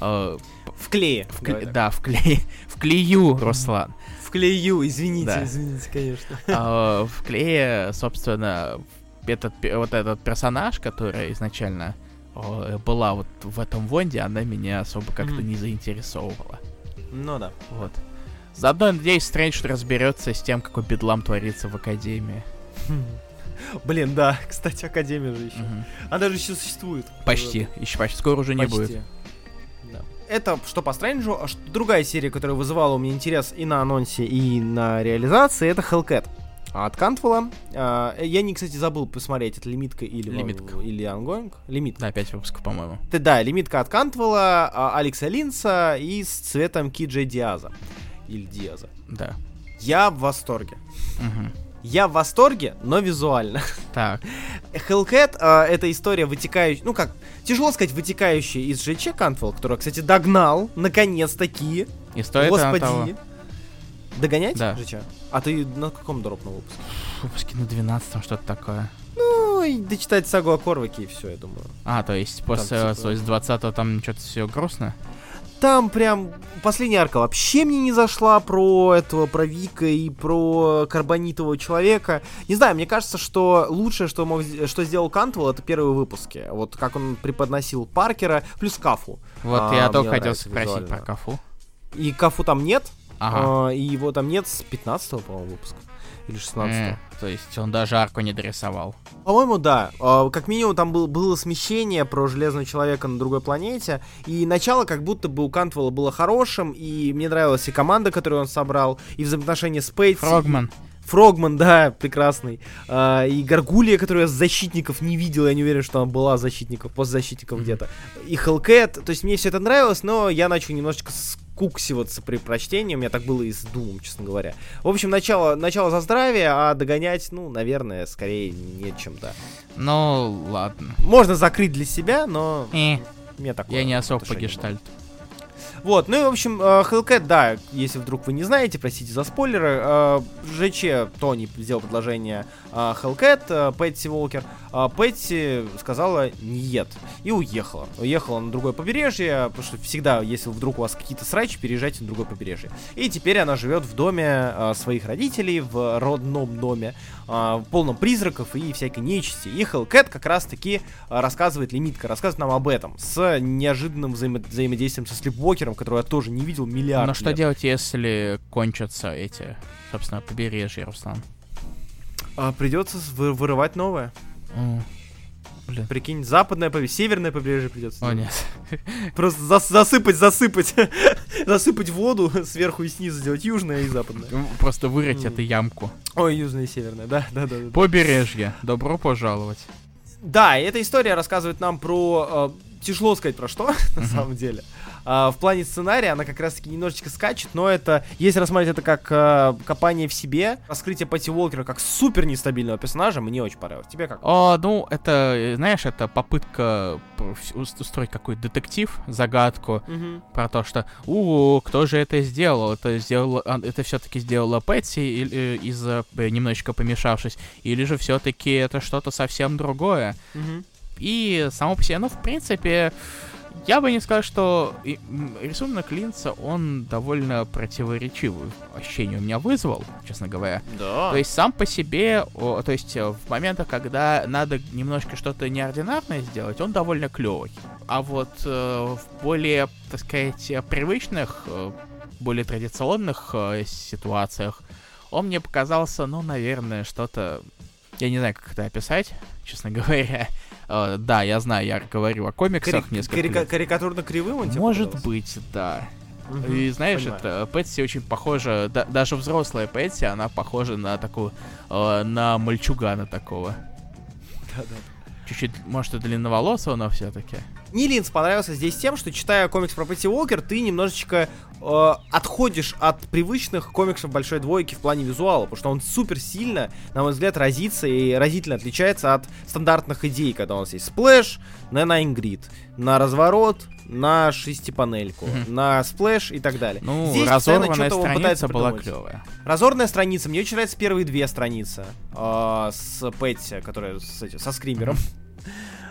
Э, в клее. В кле... Да, в клее. В клею, Руслан. В клею, извините, да. извините, конечно. А, в клее, собственно, этот, вот этот персонаж, который изначально была вот в этом Вонде, она меня особо как-то mm-hmm. не заинтересовывала. Ну да. Вот. Заодно, надеюсь, Стрэндж разберется с тем, какой бедлам творится в Академии. Блин, да, кстати, Академия же еще. Угу. Она же еще существует. Почти, еще почти. Скоро уже почти. не будет это что по Стрэнджу, а что, другая серия, которая вызывала у меня интерес и на анонсе, и на реализации, это Hellcat. От Кантвелла. А, я не, кстати, забыл посмотреть, это лимитка или, лимитка. или ongoing. Лимитка. Да, 5 выпусков, по-моему. Да, да, лимитка от Кантвелла, а, Алекса Линса и с цветом Киджей Диаза. Или Диаза. Да. Я в восторге. Угу. Я в восторге, но визуально. Так. Hellcat э, это история вытекающая, ну как, тяжело сказать, вытекающая из ЖЧ Кантвелл, которого, кстати, догнал, наконец-таки. И стоит Господи. Того. Догонять да. ЖЧ? А ты на каком дропном выпуске? Выпуске на 12 что-то такое. Ну, и дочитать сагу о Корваке и все, я думаю. А, то есть после, там, типа... то есть 20 там что-то все грустно? Там прям последняя арка вообще мне не зашла про этого, про Вика и про карбонитового человека. Не знаю, мне кажется, что лучшее, что, мог, что сделал Кантвелл, это первые выпуски. Вот как он преподносил Паркера, плюс Кафу. Вот а, я только хотел спросить визуально. про Кафу. И Кафу там нет, ага. а, и его там нет с 15 по-моему, выпуска. Или 16 mm, То есть он даже арку не дорисовал. По-моему, да. А, как минимум там был, было смещение про Железного Человека на другой планете. И начало как будто бы у Кантвелла было хорошим. И мне нравилась и команда, которую он собрал, и взаимоотношения с Пейтси. Фрогман. Фрогман, да, прекрасный. А, и Гаргулия, которую я защитников не видел, я не уверен, что она была защитников, постзащитников mm-hmm. где-то. И Hellcat, то есть мне все это нравилось, но я начал немножечко скуксиваться при прочтении, у меня так было и с Думом, честно говоря. В общем, начало, начало за здравие, а догонять, ну, наверное, скорее нечем, да. Ну, ладно. Можно закрыть для себя, но... Э. Мне такое я не особо по гештальту. Вот, ну и, в общем, э, Hellcat, да, если вдруг вы не знаете, простите за спойлеры, э, ЖЧ Тони сделал предложение э, Hellcat, Пэтси Волкер, Пэтси сказала нет и уехала. Уехала на другое побережье, потому что всегда, если вдруг у вас какие-то срачи, переезжайте на другое побережье. И теперь она живет в доме своих родителей, в родном доме, в полном призраков и всякой нечисти. И Hellcat как раз-таки рассказывает, лимитка рассказывает нам об этом, с неожиданным взаимо- взаимодействием со Слепвокером, которую я тоже не видел миллиард Но что делать, если кончатся эти, собственно, побережья, Руслан? А, придется вы вырывать новое. О, блин. Прикинь, западное побережье, северное побережье придется. О, нет. Просто зас засыпать, засыпать. засыпать воду сверху и снизу сделать южное и западное. Просто вырыть эту ямку. Ой, южное и северное, да, да, да. Побережье. Добро пожаловать. Да, и эта история рассказывает нам про э, тяжело сказать про что, на самом деле. А, в плане сценария она как раз-таки немножечко скачет, но это, если рассматривать это как а, копание в себе, раскрытие Пати Уолкера как супер нестабильного персонажа, мне очень понравилось. Тебе как? О, ну, это, знаешь, это попытка устроить какой-то детектив, загадку угу. про то, что, у, кто же это сделал? Это сделал, это все-таки сделала Пэтси э, из-за э, немножечко помешавшись, или же все-таки это что-то совсем другое? Угу. И само по себе, ну, в принципе, я бы не сказал, что рисунок Линца, он довольно противоречивый ощущение у меня вызвал, честно говоря. Да. То есть сам по себе, то есть э, в моментах, когда надо немножко что-то неординарное сделать, он довольно клевый. А вот э, в более, так сказать, привычных, э, более традиционных ситуациях, он мне показался, ну, наверное, что-то... Я не знаю, как это описать, честно говоря. Э, да, я знаю, я говорю о комиксах Кари- несколько карика- лет. Карикатурно кривым он тебе Может быть, да. Угу, и знаешь, понимаю. это Пэтси очень похожа, да, даже взрослая Пэтси, она похожа на такую, э, на мальчугана такого. Да-да. Чуть-чуть, может, и длинноволосого, но все-таки. Мне Линс понравился здесь тем, что читая комикс про Пэтси Уокер, ты немножечко э, отходишь от привычных комиксов большой двойки в плане визуала, потому что он супер сильно, на мой взгляд, разится и разительно отличается от стандартных идей, когда у нас есть splash, на nine grid, на разворот, на шестипанельку, mm-hmm. на splash и так далее. Ну, Здесь разорванная страница была клевая. Разорванная страница, мне очень нравятся первые две страницы э, с Пэтси, которая с, этим, со скримером. Mm-hmm.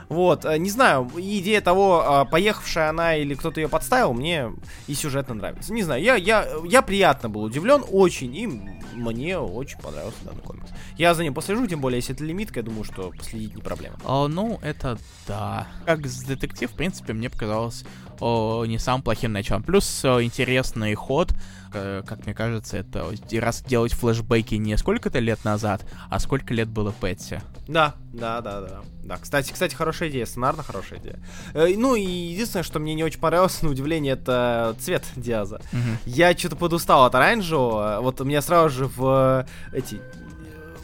Вот, э, не знаю, идея того, а, поехавшая она или кто-то ее подставил, мне и сюжетно нравится. Не знаю, я, я, я приятно был удивлен очень, и мне очень понравился данный комикс. Я за ним послежу, тем более, если это лимитка, я думаю, что последить не проблема. О, ну, это да. Как детектив, в принципе, мне показалось о, не самым плохим началом. Плюс о, интересный ход, э, как мне кажется, это раз делать флешбеки не сколько-то лет назад, а сколько лет было Пэтси. Да, да, да, да. Да, кстати, кстати, хорошая идея, сценарно хорошая идея. Э, ну и единственное, что мне не очень понравилось, на удивление, это цвет Диаза. Угу. Я что-то подустал от оранжевого. Вот у меня сразу же в э, эти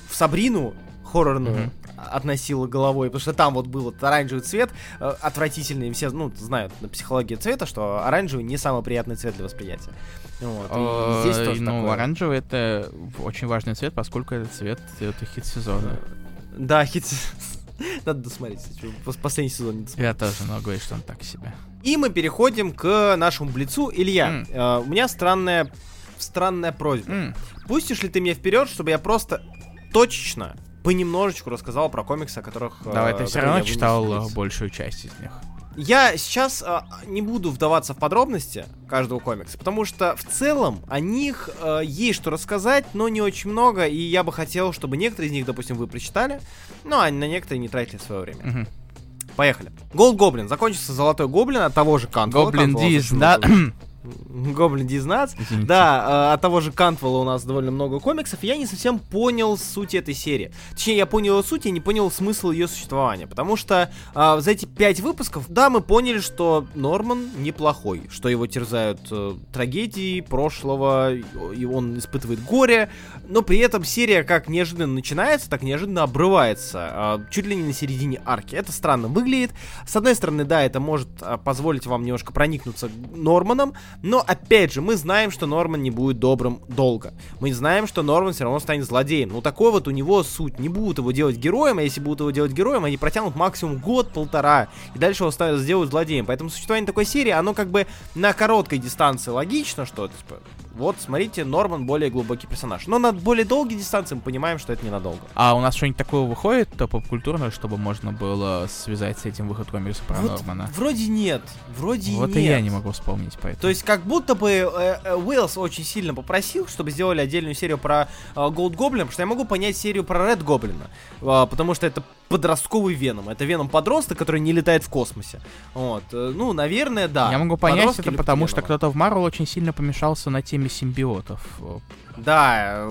в Сабрину хоррорную угу относила головой, потому что там вот был вот оранжевый цвет, э, отвратительный, все, ну, знают на психологии цвета, что оранжевый не самый приятный цвет для восприятия. Вот, и здесь тоже Ну, такое. оранжевый это очень важный цвет, поскольку это цвет это хит сезона. Да, хит Надо досмотреть, последний сезон не досмотрел. Я тоже, но говорю, что он так себе. И мы переходим к нашему блицу. Илья, mm. э, у меня странная, странная просьба. Mm. Пустишь ли ты меня вперед, чтобы я просто точечно понемножечку рассказал про комиксы, о которых... Давай, э, ты все равно читал большую часть из них. Я сейчас э, не буду вдаваться в подробности каждого комикса, потому что в целом о них э, есть что рассказать, но не очень много, и я бы хотел, чтобы некоторые из них, допустим, вы прочитали, ну а на некоторые не тратили свое время. Угу. Поехали. Gold Goblin. Закончился Золотой Гоблин от того же Кантвелла. Goblin deez, да. Goblin deez nuts. Да, э, от того же Кантвелла у нас довольно много комиксов. Я не совсем понял суть этой серии. Точнее, я понял ее суть, я не понял смысл ее существования. Потому что э, за эти пять выпусков, да, мы поняли, что Норман неплохой. Что его терзают э, трагедии прошлого, и он испытывает горе. Но при этом серия как неожиданно начинается, так неожиданно обрывается. Э, чуть ли не на середине арки. Это странно выглядит. С одной стороны, да, это может позволить вам немножко проникнуться Норманом. Но опять же, мы знаем, что Норман не будет добрым долго. Мы знаем, что Норман все равно станет злодеем. Ну такой вот у него суть. Не будут его делать героем, а если будут его делать героем, они протянут максимум год-полтора. И дальше его сделают злодеем. Поэтому существование такой серии, оно как бы на короткой дистанции логично, что типа, вот, смотрите, Норман более глубокий персонаж. Но на более долгие дистанции мы понимаем, что это ненадолго. А у нас что-нибудь такое выходит, то поп-культурное, чтобы можно было связать с этим выход комикса про вот Нормана? Вроде нет. Вроде вот нет. и я не могу вспомнить поэтому. То есть, как будто бы э, э, Уиллс очень сильно попросил, чтобы сделали отдельную серию про э, Gold Goblin, потому что я могу понять серию про Red Goblin, э, потому что это подростковый Веном. Это Веном подросток, который не летает в космосе. Вот. Э, ну, наверное, да. Я могу понять это, потому что кто-то в Марвел очень сильно помешался на теме симбиотов. Да,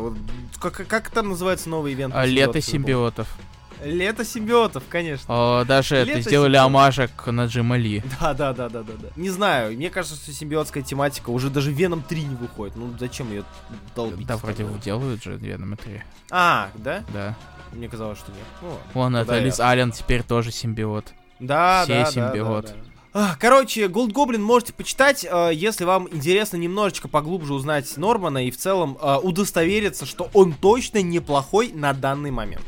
как, как там называется новый ивент? А, лето симбиотов. Лето симбиотов, конечно. О, даже Лето это сделали симбиотов. амажек на Джима Ли. Да, да, да, да, да, да. Не знаю, мне кажется, что симбиотская тематика уже даже Веном 3 не выходит. Ну зачем ее долбить? Да, вроде делают же Веном 3. А, да? Да. Мне казалось, что нет. Ну, Вон это Лиз Аллен теперь тоже симбиот. Да, Все да, симбиот. Да, да, да. Короче, Gold Goblin можете почитать, э, если вам интересно немножечко поглубже узнать Нормана и в целом э, удостовериться, что он точно неплохой на данный момент.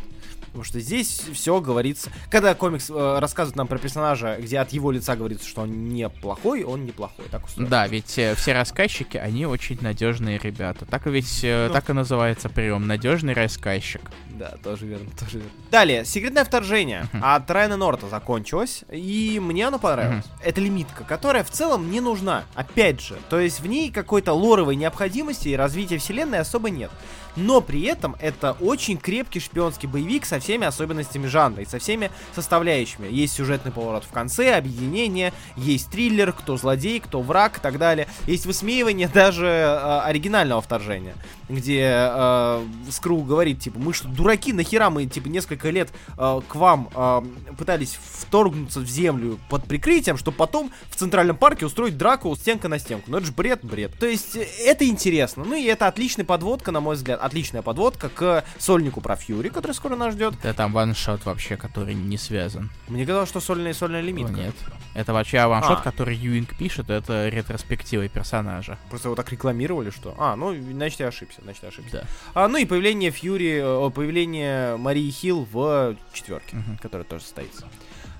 Потому что здесь все говорится... Когда комикс э, рассказывает нам про персонажа, где от его лица говорится, что он неплохой, он неплохой. Так устроено. Да, ведь э, все рассказчики, они очень надежные ребята. Так ведь э, ну. так и называется прием. Надежный рассказчик. Да, тоже верно, тоже верно. Далее, секретное вторжение от Райана Норта закончилось, и мне оно понравилось. Это лимитка, которая в целом не нужна. Опять же, то есть в ней какой-то лоровой необходимости и развития вселенной особо нет но при этом это очень крепкий шпионский боевик со всеми особенностями жанра и со всеми составляющими. Есть сюжетный поворот в конце, объединение, есть триллер, кто злодей, кто враг и так далее. Есть высмеивание даже э, оригинального вторжения, где э, Скру говорит, типа, мы что, дураки, нахера мы, типа, несколько лет э, к вам э, пытались вторгнуться в землю под прикрытием, чтобы потом в Центральном парке устроить драку стенка на стенку. Ну это же бред, бред. То есть э, это интересно. Ну и это отличная подводка, на мой взгляд отличная подводка к сольнику про Фьюри, который скоро нас ждет. Да там ваншот вообще, который не связан. Мне казалось, что сольная и сольная лимитка. О, нет. Это вообще ваншот, а. который Юинг пишет, это ретроспектива персонажа. Просто его так рекламировали, что... А, ну, значит, я ошибся, значит, я ошибся. Да. А, ну и появление Фьюри, э, появление Марии Хилл в четверке, угу. которая тоже состоится.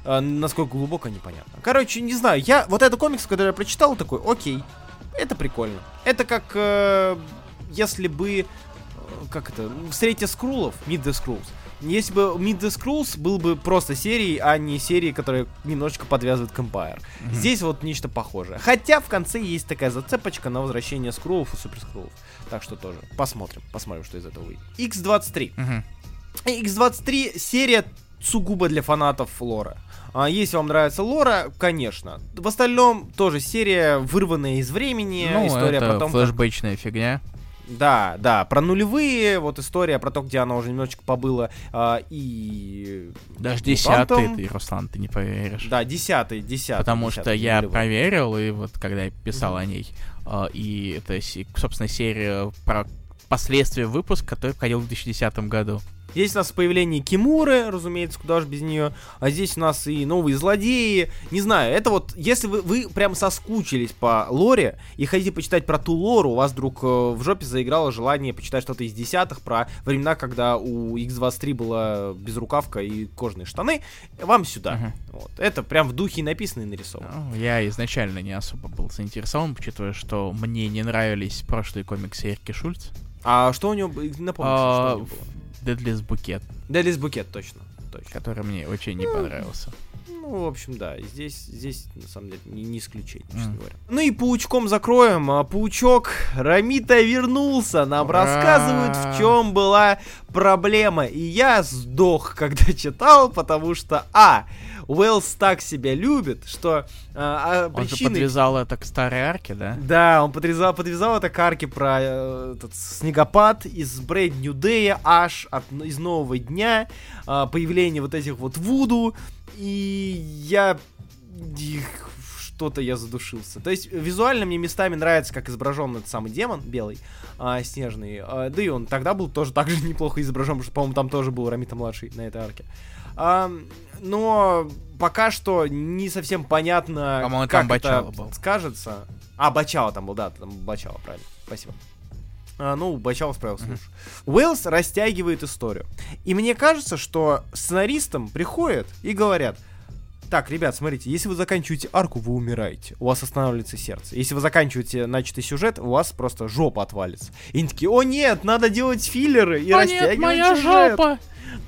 А, насколько глубоко, непонятно. Короче, не знаю, я... Вот этот комикс, который я прочитал, такой, окей, это прикольно. Это как... Э, если бы как это, встретите скрулов, Meet the Scrolls. Если бы Meet the Scrolls был бы просто серией, а не серией, которая немножечко подвязывает к Empire. Mm-hmm. Здесь вот нечто похожее. Хотя в конце есть такая зацепочка на возвращение скрулов и супер скрулов. Так что тоже посмотрим, посмотрим, что из этого выйдет. X23. Mm-hmm. X23 серия сугубо для фанатов лора. А если вам нравится лора, конечно. В остальном тоже серия, вырванная из времени, ну, история это про том, флешбэчная как... фигня. Да, да, про нулевые, вот история про то, где она уже немножечко побыла, а, и... Даже десятый ты, Руслан, ты не поверишь. Да, десятый, десятый. Потому десятый, что я нулевой. проверил, и вот когда я писал mm-hmm. о ней, а, и это, собственно, серия про последствия выпуска, который входил в 2010 году. Здесь у нас появление Кимуры, разумеется, куда же без нее. А здесь у нас и новые злодеи. Не знаю, это вот, если вы, вы прям соскучились по лоре и хотите почитать про ту лору, у вас вдруг э, в жопе заиграло желание почитать что-то из десятых про времена, когда у X23 была безрукавка и кожаные штаны, вам сюда. Uh-huh. Вот. Это прям в духе написано и нарисовано. Ну, я изначально не особо был заинтересован, учитывая, что мне не нравились прошлые комиксы Эрки Шульц. А что у него, напомните, а, что у него было? Дедлис Букет. Дедлис Букет, точно, точно. Который мне очень не ну, понравился. Ну, в общем, да, здесь, здесь, на самом деле, не, не исключение, честно mm. говоря. Ну и паучком закроем. А паучок Рамита вернулся. Нам Ура! рассказывают, в чем была проблема. И я сдох, когда читал, потому что, а, Уэллс так себя любит, что а, а, он причины... же подвязал это к старой арке, да? Да, он подвязал, подвязал это к арке про э, этот снегопад из Brand New Day, аж от, из нового дня, э, появление вот этих вот Вуду, и я что-то я задушился. То есть визуально мне местами нравится, как изображен этот самый демон белый, а, снежный. А, да и он тогда был тоже так же неплохо изображен, потому что, по-моему, там тоже был Рамита младший на этой арке. А, но пока что не совсем понятно, По-моему, как там это был. скажется. А, Бачало там был, да, там Бачало, правильно. Спасибо. А, ну, Бачало справился лучше. Uh-huh. Уэллс растягивает историю. И мне кажется, что сценаристам приходят и говорят, так, ребят, смотрите, если вы заканчиваете арку, вы умираете. У вас останавливается сердце. Если вы заканчиваете начатый сюжет, у вас просто жопа отвалится. И они такие, о нет, надо делать филлеры и о растягивать нет, моя сюжет. жопа!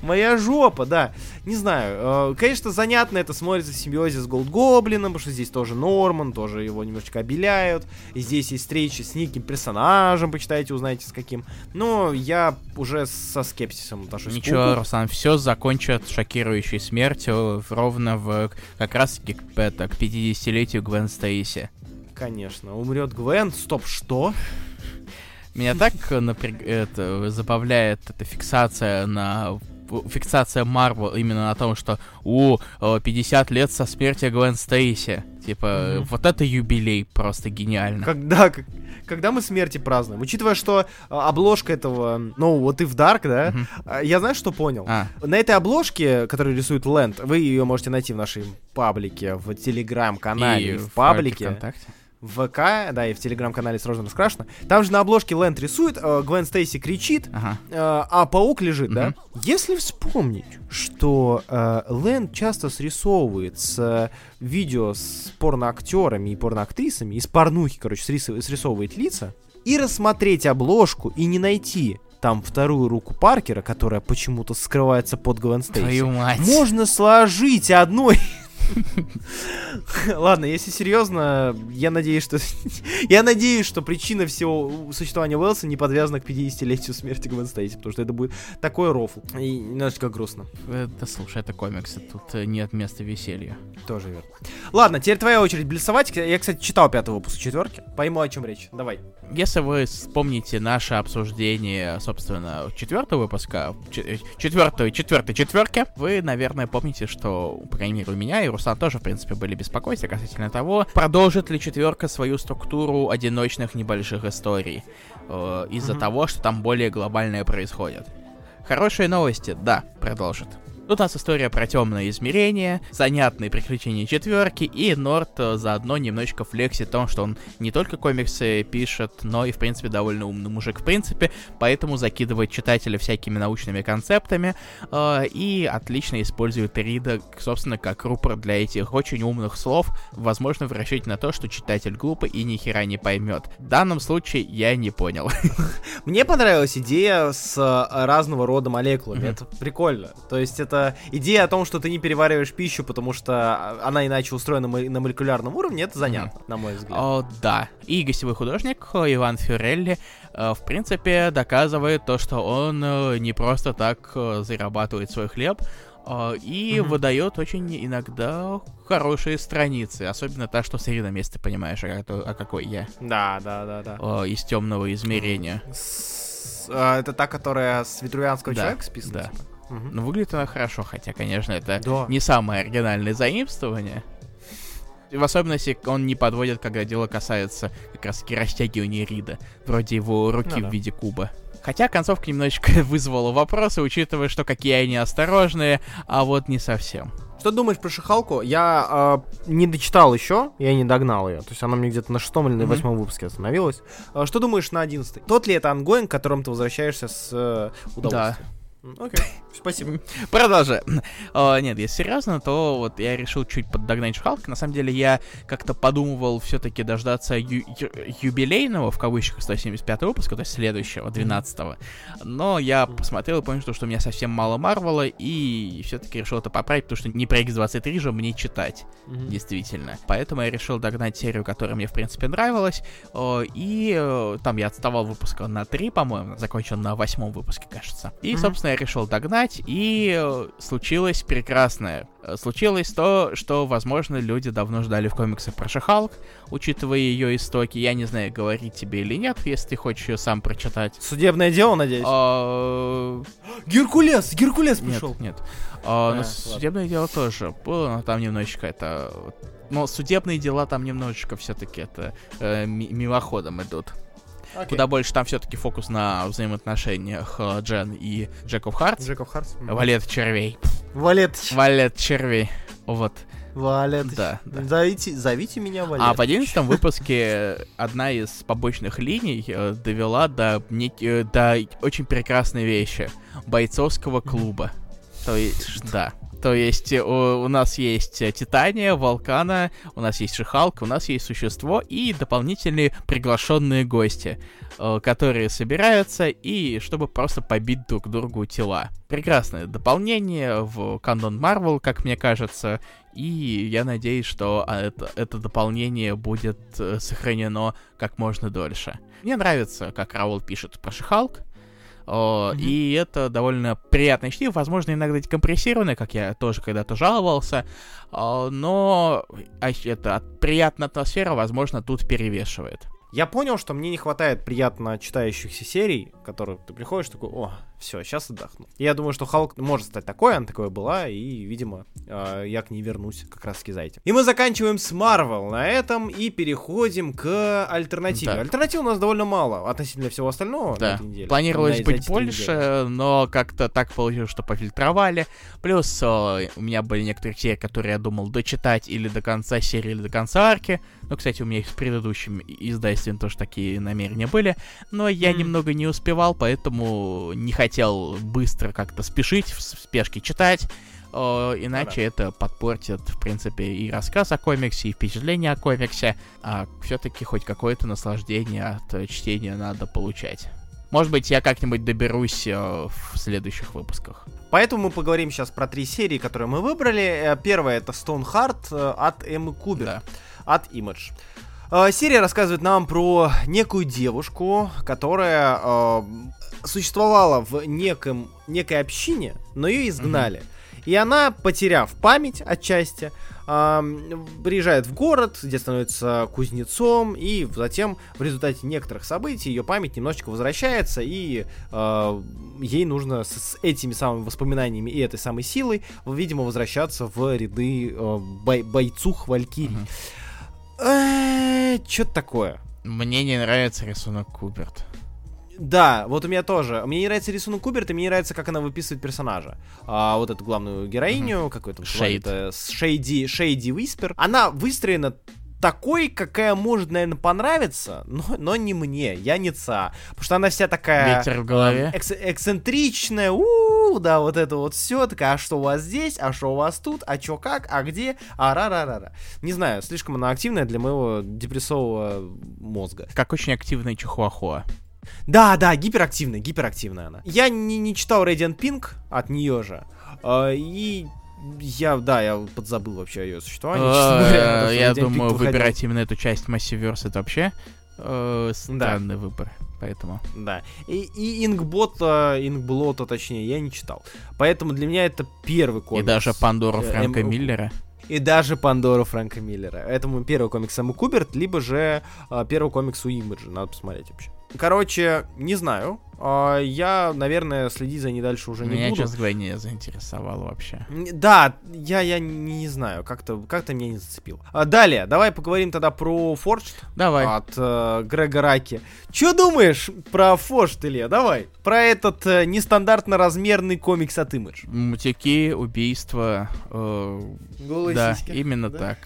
Моя жопа, да. Не знаю. Э, конечно, занятно это смотрится в симбиозе с Голд Гоблином, потому что здесь тоже Норман, тоже его немножечко обеляют. И здесь есть встречи с неким персонажем, почитайте, узнаете с каким. Но я уже со скепсисом отношусь Ничего, Руслан, все закончат шокирующей смертью ровно в как раз таки к, это, к 50-летию Гвен Стейси. Конечно. Умрет Гвен. Стоп, что? Меня так напряг... это, забавляет эта фиксация на фиксация Марвел именно на том, что у 50 лет со смерти Гвен Стейси. Типа, mm-hmm. вот это юбилей просто гениально. Когда, когда мы смерти празднуем? Учитывая, что а, обложка этого, ну, вот и в Dark, да, mm-hmm. я знаю, что понял. А. На этой обложке, которую рисует Лэнд, вы ее можете найти в нашей паблике, в Телеграм-канале, в паблике. ВКонтакте в ВК, да, и в телеграм-канале сразу раскрашено. Там же на обложке Лэнд рисует, э, Гвен Стейси кричит, ага. э, а паук лежит, угу. да? Если вспомнить, что э, Лэнд часто срисовывает с э, видео с порноактерами и порноактрисами, из порнухи, короче, срис- срисовывает лица, и рассмотреть обложку и не найти там вторую руку Паркера, которая почему-то скрывается под Гвен Стейси. Твою мать. Можно сложить одной Ладно, если серьезно, я надеюсь, что я надеюсь, что причина всего существования Уэлса не подвязана к 50-летию смерти Гвен Стейси, потому что это будет такой рофл. И немножечко грустно. Это, слушай, это комиксы, тут э, нет места веселья. Тоже верно. Ладно, теперь твоя очередь блесовать. Я, кстати, читал пятый выпуск четверки. Пойму, о чем речь. Давай. Если вы вспомните наше обсуждение, собственно, четвертого выпуска, четвертой, четвертой четверки, вы, наверное, помните, что, по крайней мере, у меня и Руслан тоже, в принципе, были беспокойства касательно того, продолжит ли четверка свою структуру одиночных небольших историй э, из-за mm-hmm. того, что там более глобальное происходит. Хорошие новости, да, продолжит. Тут у нас история про темное измерение, занятные приключения четверки, и Норт э, заодно немножечко флексит том, что он не только комиксы пишет, но и, в принципе, довольно умный мужик в принципе, поэтому закидывает читателя всякими научными концептами э, и отлично использует Рида, собственно, как рупор для этих очень умных слов, возможно, в расчете на то, что читатель глупый и ни хера не поймет. В данном случае я не понял. Мне понравилась идея с э, разного рода молекулами, это прикольно. То есть это это идея о том, что ты не перевариваешь пищу, потому что она иначе устроена на молекулярном уровне, это занятно, mm-hmm. на мой взгляд. О, да. И гостевой художник Иван Фюрелли, э, в принципе, доказывает то, что он э, не просто так э, зарабатывает свой хлеб, и mm-hmm. выдает очень иногда хорошие страницы, особенно та, что с Ирином, если ты понимаешь, а, а какой я. Да, да, да, да. Из темного измерения. С, а, это та, которая с ветрувианского да, человека списана? Да. Типа? Угу. Ну, выглядит она хорошо, хотя, конечно, это да. не самое оригинальное заимствование. В особенности он не подводит, когда дело касается как раз таки растягивания Рида, вроде его руки ну, да. в виде куба. Хотя концовка немножечко вызвала вопросы, учитывая, что какие они осторожные, а вот не совсем. Что думаешь про шихалку? Я э, не дочитал еще, я не догнал ее. То есть она мне где-то на шестом или на восьмом mm-hmm. выпуске остановилась. А, что думаешь на одиннадцатый? Тот ли это ongoing, к которому ты возвращаешься с э, удовольствием? Да. Окей, спасибо. Продолжаем. О, нет, если серьезно, то вот я решил чуть поддогнать Шихалка. На самом деле я как-то подумывал все-таки дождаться ю- ю- юбилейного, в кавычках, 175 выпуска, то есть следующего, 12-го. Но я посмотрел и понял, что, что у меня совсем мало Марвела, и все-таки решил это поправить, потому что не про X23 же мне читать, mm-hmm. действительно. Поэтому я решил догнать серию, которая мне, в принципе, нравилась. И о, там я отставал выпуска на 3, по-моему, закончил на восьмом выпуске, кажется. И, mm-hmm. собственно, решил догнать, и э, случилось прекрасное. Э, случилось то, что, возможно, люди давно ждали в комиксах про Шахалк, учитывая ее истоки. Я не знаю, говорить тебе или нет, если ты хочешь ее сам прочитать. Судебное дело, надеюсь? А... Геркулес! Геркулес пришел! Нет, нет. А, а, судебное дело тоже было, но там немножечко это... Но судебные дела там немножечко все-таки это э, мимоходом идут. Okay. Куда больше там все-таки фокус на взаимоотношениях э, Джен и Джеков Хартс. Джеков Хартс. Валет червей. Валет. Валет червей. Вот. Валет. Да, да. Зовите, зовите меня Валет. А в одиннадцатом выпуске одна из побочных линий э, довела до, э, до очень прекрасной вещи. Бойцовского клуба. То есть, да. То есть у, у нас есть Титания, Волкана, у нас есть Шихалк, у нас есть существо и дополнительные приглашенные гости, э, которые собираются и чтобы просто побить друг другу тела. Прекрасное дополнение в канон Марвел, как мне кажется, и я надеюсь, что а, это, это дополнение будет э, сохранено как можно дольше. Мне нравится, как Раул пишет про Шихалк, Mm-hmm. И это довольно приятное чтиво, возможно, иногда декомпрессированное, как я тоже когда-то жаловался, но а, это приятная атмосфера, возможно, тут перевешивает. Я понял, что мне не хватает приятно читающихся серий, которые ты приходишь такой, о, Все, сейчас отдохну. Я думаю, что Халк может стать такой, она такое была, и, видимо, э, я к ней вернусь как раз таки за этим. И мы заканчиваем с Марвел на этом и переходим к альтернативе. Да. Альтернатив у нас довольно мало относительно всего остального да. на этой неделе. Планировалось быть больше, недели. но как-то так получилось, что пофильтровали. Плюс э, у меня были некоторые серии, которые я думал дочитать или до конца серии, или до конца арки. Ну, кстати, у меня их в предыдущем издательстве тоже такие намерения были. Но я mm. немного не успевал, поэтому не хотел быстро как-то спешить, в спешке читать. О, иначе ну, да. это подпортит, в принципе, и рассказ о комиксе, и впечатление о комиксе. А все-таки хоть какое-то наслаждение от чтения надо получать. Может быть, я как-нибудь доберусь э, в следующих выпусках. Поэтому мы поговорим сейчас про три серии, которые мы выбрали. Э, первая это Stoneheart э, от Эммы Кубер. Да от Image. Э, серия рассказывает нам про некую девушку, которая э, существовала в неком, некой общине, но ее изгнали. Mm-hmm. И она, потеряв память отчасти, э, приезжает в город, где становится кузнецом, и затем в результате некоторых событий ее память немножечко возвращается, и э, ей нужно с, с этими самыми воспоминаниями и этой самой силой, видимо, возвращаться в ряды э, бой, бойцух Валькирий. Mm-hmm. Что-то такое. Мне не нравится рисунок Куберт. Да, вот у меня тоже. Мне не нравится рисунок Куберт, и мне не нравится, как она выписывает персонажа. А, вот эту главную героиню, mm-hmm. как это Шейд. Шейди, Шейди Виспер. Она выстроена такой, какая может, наверное, понравиться, но, но не мне, я не ца. Потому что она вся такая... Ветер в голове. Экс эксцентричная, у, да, вот это вот все, такая, а что у вас здесь, а что у вас тут, а что как, а где, а ра-ра-ра-ра. Не знаю, слишком она активная для моего депрессового мозга. Как очень активная чихуахуа. Да, да, гиперактивная, гиперактивная она. Я не, не читал Radiant Pink от нее же. Э, и я, да, я подзабыл вообще о ее существовании, а, Я думаю, выбирать именно эту часть Massiverse это вообще э, странный выбор, поэтому. Да. И, и Инкбота, Инкблота, точнее, я не читал. Поэтому для меня это первый комикс. И даже Пандору э, Фрэнка Миллера. И даже Пандору Фрэнка Миллера. Этому первый комикс Сэму Куберт, либо же э, первый комикс у Имиджа. Надо посмотреть вообще. Короче, не знаю. А, я, наверное, следить за ней дальше уже меня, не буду. Меня, честно говоря, не заинтересовало вообще. Да, я, я не знаю, как-то как то меня не зацепил. А, далее, давай поговорим тогда про Forged. Давай. От э, Грега Раки. Че думаешь про Forged, Илья? Давай. Про этот э, нестандартно размерный комикс от Image. Мутики, убийства. Э, Голые да, сиськи. именно да. так.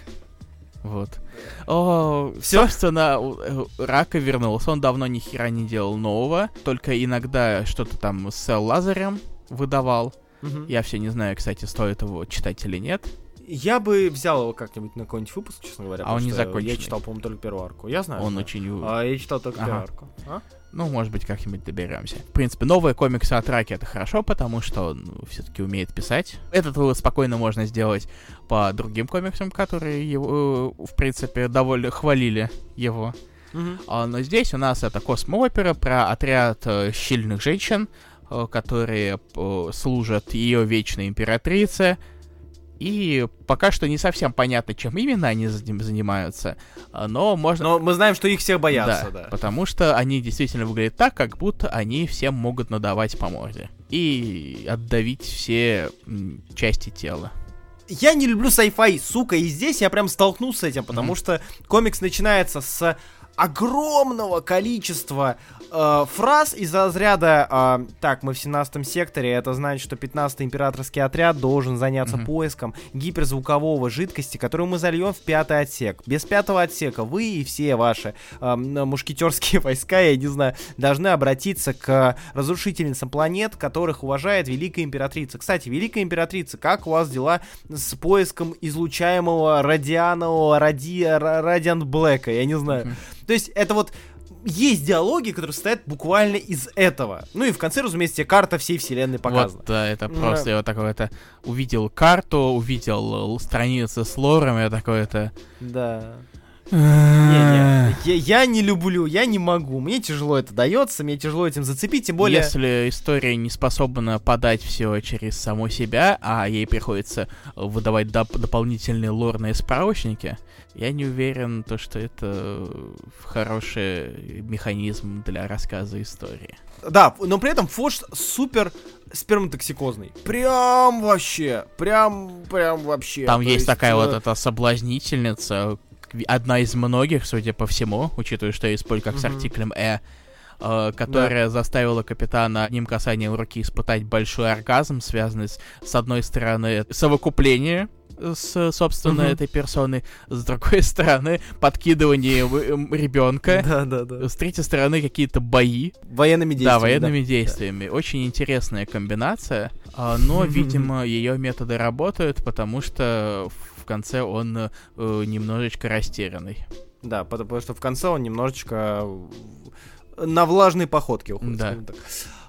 Вот. О, Все? собственно, э, Рака вернулся. Он давно ни хера не делал нового. Только иногда что-то там с Лазарем выдавал. Угу. Я все не знаю, кстати, стоит его читать или нет. Я бы взял его как-нибудь на какой-нибудь выпуск, честно говоря. А он не закончил. Я читал, по-моему, только первую арку. Я знаю. Он очень... А, я читал только ага. первую арку. А? Ну, может быть, как-нибудь доберемся. В принципе, новые комиксы от Раки это хорошо, потому что он ну, все-таки умеет писать. Этот вывод спокойно можно сделать по другим комиксам, которые его, э, в принципе, довольно хвалили его. Mm-hmm. А, но здесь у нас это космоопера про отряд э, щельных женщин, э, которые э, служат ее вечной императрице, и пока что не совсем понятно, чем именно они занимаются, а, но можно... Но мы знаем, что их всех боятся, да. да. Потому что они действительно выглядят так, как будто они всем могут надавать по морде. И отдавить все части тела. Я не люблю sci-fi, сука, и здесь я прям столкнулся с этим, потому mm-hmm. что комикс начинается с огромного количества э, фраз из разряда э, «Так, мы в 17 секторе, это значит, что 15-й императорский отряд должен заняться mm-hmm. поиском гиперзвукового жидкости, которую мы зальем в пятый отсек. Без пятого отсека вы и все ваши э, мушкетерские войска, я не знаю, должны обратиться к разрушительницам планет, которых уважает Великая Императрица. Кстати, Великая Императрица, как у вас дела с поиском излучаемого радианового ради... радиант Блэка? Я не знаю. Mm-hmm. То есть это вот есть диалоги, которые состоят буквально из этого. Ну и в конце, разумеется, тебе карта всей вселенной показана. Вот, да, это просто я вот такой это увидел карту, увидел страницы с лором, я такой это. Да. Не, не, Я, я не люблю, я не могу. Мне тяжело это дается, мне тяжело этим зацепить, тем более... Если история не способна подать все через саму себя, а ей приходится выдавать доп- дополнительные лорные справочники, я не уверен, то, что это хороший механизм для рассказа истории. Да, но при этом Фош супер сперматоксикозный. Прям вообще, прям, прям вообще. Там есть, есть такая э... вот эта соблазнительница, одна из многих, судя по всему, учитывая, что я использую как mm-hmm. с артиклем «э», э, которая да. заставила капитана одним касанием руки испытать большой оргазм, связанный с, с одной стороны совокупление с, собственно, угу. этой персоны, с другой стороны, подкидывание ребенка, да, да, да. с третьей стороны, какие-то бои. Военными действиями. Да, военными да. действиями. Да. Очень интересная комбинация, а, но, видимо, ее методы работают, потому что в конце он э, немножечко растерянный. Да, потому что в конце он немножечко на влажной походке уходит. Да. А,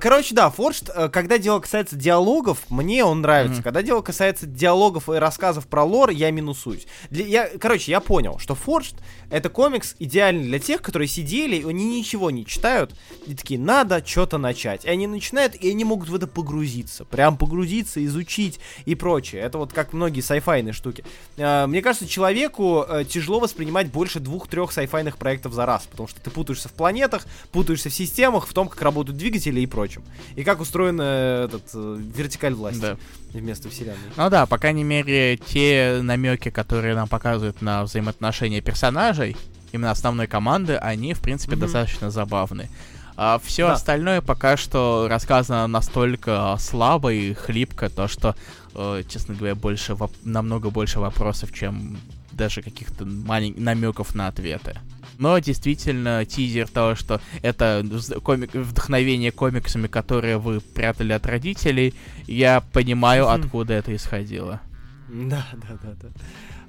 короче, да, Forged, э, когда дело касается диалогов, мне он нравится. Mm-hmm. Когда дело касается диалогов и рассказов про лор, я минусуюсь. Для, я, короче, я понял, что Forged это комикс идеальный для тех, которые сидели, и они ничего не читают, и такие, надо что-то начать. И они начинают, и они могут в это погрузиться. Прям погрузиться, изучить и прочее. Это вот как многие сайфайные штуки. А, мне кажется, человеку э, тяжело воспринимать больше двух-трех сайфайных проектов за раз, потому что ты путаешься в планетах, путаешься в системах, в том, как работают двигатели, двигателя и прочем. И как устроена этот э, вертикаль власти да. вместо вселенной. Ну да, по крайней мере, те намеки, которые нам показывают на взаимоотношения персонажей, именно основной команды, они, в принципе, mm-hmm. достаточно забавны. А все да. остальное пока что рассказано настолько слабо и хлипко, то что, э, честно говоря, больше воп- намного больше вопросов, чем даже каких-то маленьких намеков на ответы. Но действительно, тизер того, что это комик, вдохновение комиксами, которые вы прятали от родителей, я понимаю, откуда это исходило. Да, да, да, да.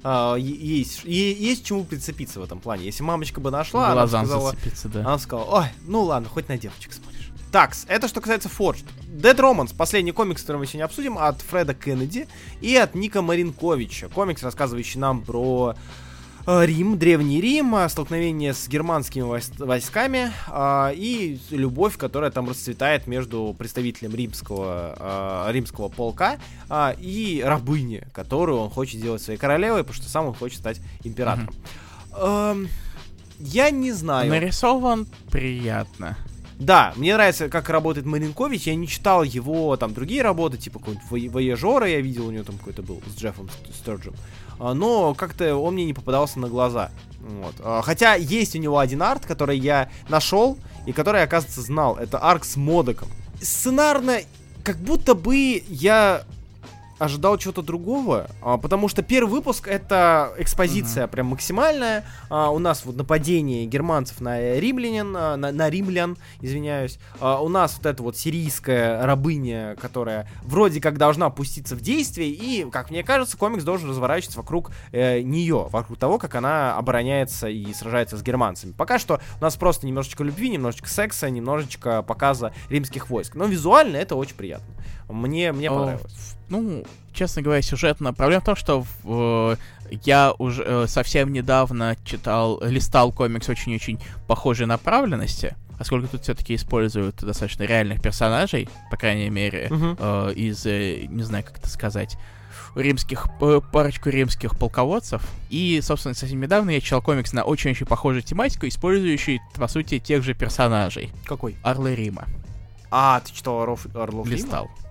А, есть, есть чему прицепиться в этом плане. Если мамочка бы нашла, Глазам она сказала, да. она сказала, ой, ну ладно, хоть на девочек смотришь. Так, это что касается Forged. Dead Romance, последний комикс, который мы сегодня обсудим, от Фреда Кеннеди и от Ника Маринковича. Комикс, рассказывающий нам про Рим, Древний Рим, э, столкновение с германскими войсками э, и любовь, которая там расцветает между представителем римского, римского полка и рабыни, которую он хочет сделать своей королевой, потому что сам он хочет стать императором. Mm-hmm. Я не знаю. Нарисован приятно. Да, мне нравится, как работает Маринкович. Я не читал его там другие работы, типа какой-нибудь Воежора я видел, у него там какой-то был с Джеффом Стерджем. А, но как-то он мне не попадался на глаза. Вот. А, хотя есть у него один арт, который я нашел и который, оказывается, знал. Это арк с модоком. Сценарно, как будто бы я ожидал чего-то другого, а, потому что первый выпуск это экспозиция uh-huh. прям максимальная. А, у нас вот нападение германцев на римлян, а, на, на римлян, извиняюсь. А, у нас вот эта вот сирийская рабыня, которая вроде как должна пуститься в действие, и, как мне кажется, комикс должен разворачиваться вокруг э, нее, вокруг того, как она обороняется и сражается с германцами. Пока что у нас просто немножечко любви, немножечко секса, немножечко показа римских войск. Но визуально это очень приятно. Мне, мне понравилось. Ну, честно говоря, сюжетно. Проблема в том, что э, я уже э, совсем недавно читал, листал комикс очень-очень похожей направленности, поскольку тут все-таки используют достаточно реальных персонажей, по крайней мере, uh-huh. э, из, э, не знаю, как это сказать, римских, парочку римских полководцев. И, собственно, совсем недавно я читал комикс на очень-очень похожую тематику, использующий, по сути, тех же персонажей. Какой? Орлы Рима. А, ты читал Орлов, Орлов Листал. Рима?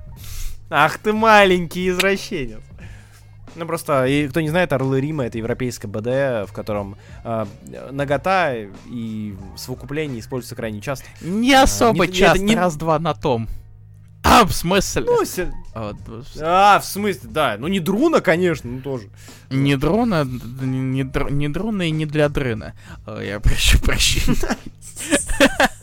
Ах ты маленький извращенец. Ну просто, и кто не знает, Орлы Рима это европейское БД, в котором э, нагота и совокупление используются крайне часто. Не особо а, не, часто, не... раз-два на том. А, в смысле? Ну, се... а, а, в смысле, да. Ну, не Друна, конечно, ну тоже. Не Друна, не, не, не Друна и не для Дрына. Я прошу прощения.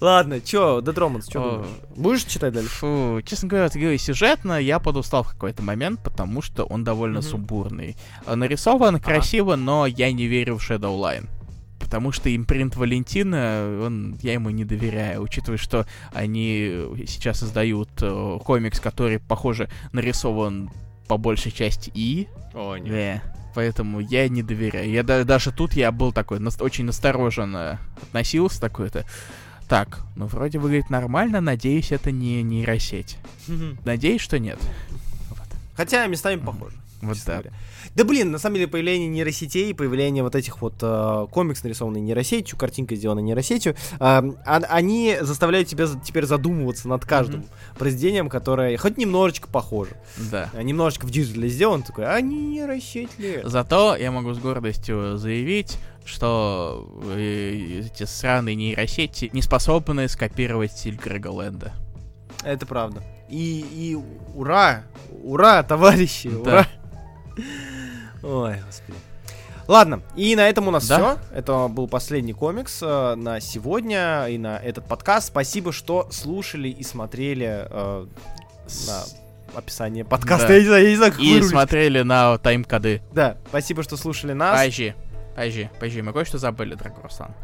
Ладно, чё, Dead Romance, чё Будешь читать дальше? Фу, честно говоря, сюжетно я подустал в какой-то момент, потому что он довольно сумбурный. А, нарисован красиво, но я не верю в Shadowline потому что импринт Валентина, он, я ему не доверяю, учитывая, что они сейчас издают э, комикс, который, похоже, нарисован по большей части И. О, нет. Поэтому я не доверяю. Я да, даже тут я был такой, нас, очень настороженно относился такой-то. Так, ну вроде выглядит нормально, надеюсь, это не нейросеть. Надеюсь, что нет. Вот. Хотя местами похоже. Вот да. Говоря. Да блин, на самом деле появление нейросетей, появление вот этих вот э, комикс нарисованный нейросетью, картинка сделана нейросетью, э, они заставляют тебя теперь задумываться над каждым mm-hmm. произведением, которое хоть немножечко похоже. Да. А немножечко в диджитале сделан, такой, а не нейросеть ли? Зато я могу с гордостью заявить, что э, эти сраные нейросети не способны скопировать стиль Грега Лэнда. Это правда. И, и ура! Ура, товарищи! Да. Ура! Ой, господи. Ладно, и на этом у нас да? все. Это был последний комикс э, на сегодня и на этот подкаст. Спасибо, что слушали и смотрели э, на описание подкаста. Да. Я не знаю, я не знаю, как И вырулить. смотрели на тайм-коды. Да, спасибо, что слушали нас. Подожди, подожди, подожди, мы кое-что забыли, дорогой Руслан.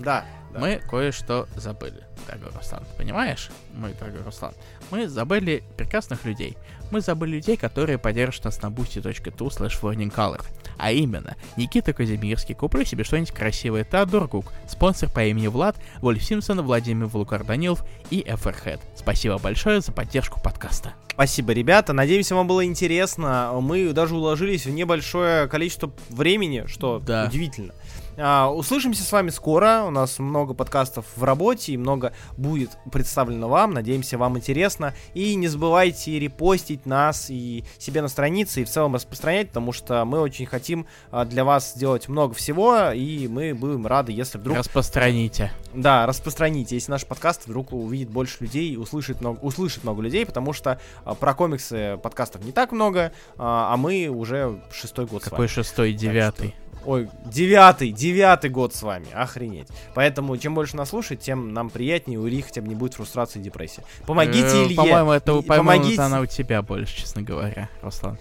Да. Да. Мы кое-что забыли, дорогой Руслан. Понимаешь, мой дорогой Руслан? Мы забыли прекрасных людей. Мы забыли людей, которые поддержат нас на boosty.tu slash color. А именно, Никита Казимирский, куплю себе что-нибудь красивое, Теодор Гук, спонсор по имени Влад, Вольф Симпсон, Владимир Вулукар Данилов и Эферхед. Спасибо большое за поддержку подкаста. Спасибо, ребята. Надеемся, вам было интересно. Мы даже уложились в небольшое количество времени, что да. удивительно. А, услышимся с вами скоро. У нас много подкастов в работе и много будет представлено вам. Надеемся, вам интересно. И не забывайте репостить нас и себе на странице и в целом распространять, потому что мы очень хотим а, для вас сделать много всего, и мы будем рады, если вдруг... Распространите. Да, распространите, если наш подкаст вдруг увидит больше людей, услышит много, услышит много людей, потому что а, про комиксы подкастов не так много, а, а мы уже шестой год Какой шестой, девятый? Ой, девятый, девятый год с вами, охренеть. Поэтому, чем больше нас слушать, тем нам приятнее, у Ильи хотя бы не будет фрустрации и депрессии. Помогите э, Илье. По-моему, это, помогите... она у тебя больше, честно говоря, Руслан.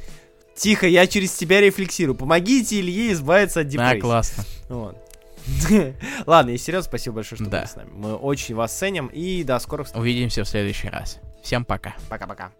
Тихо, я через тебя рефлексирую. Помогите Илье избавиться от депрессии. Да, классно. Вот. Ладно, и серьезно, спасибо большое, что да. были с нами. Мы очень вас ценим и до скорых встреч. Увидимся в следующий раз. Всем пока. Пока-пока.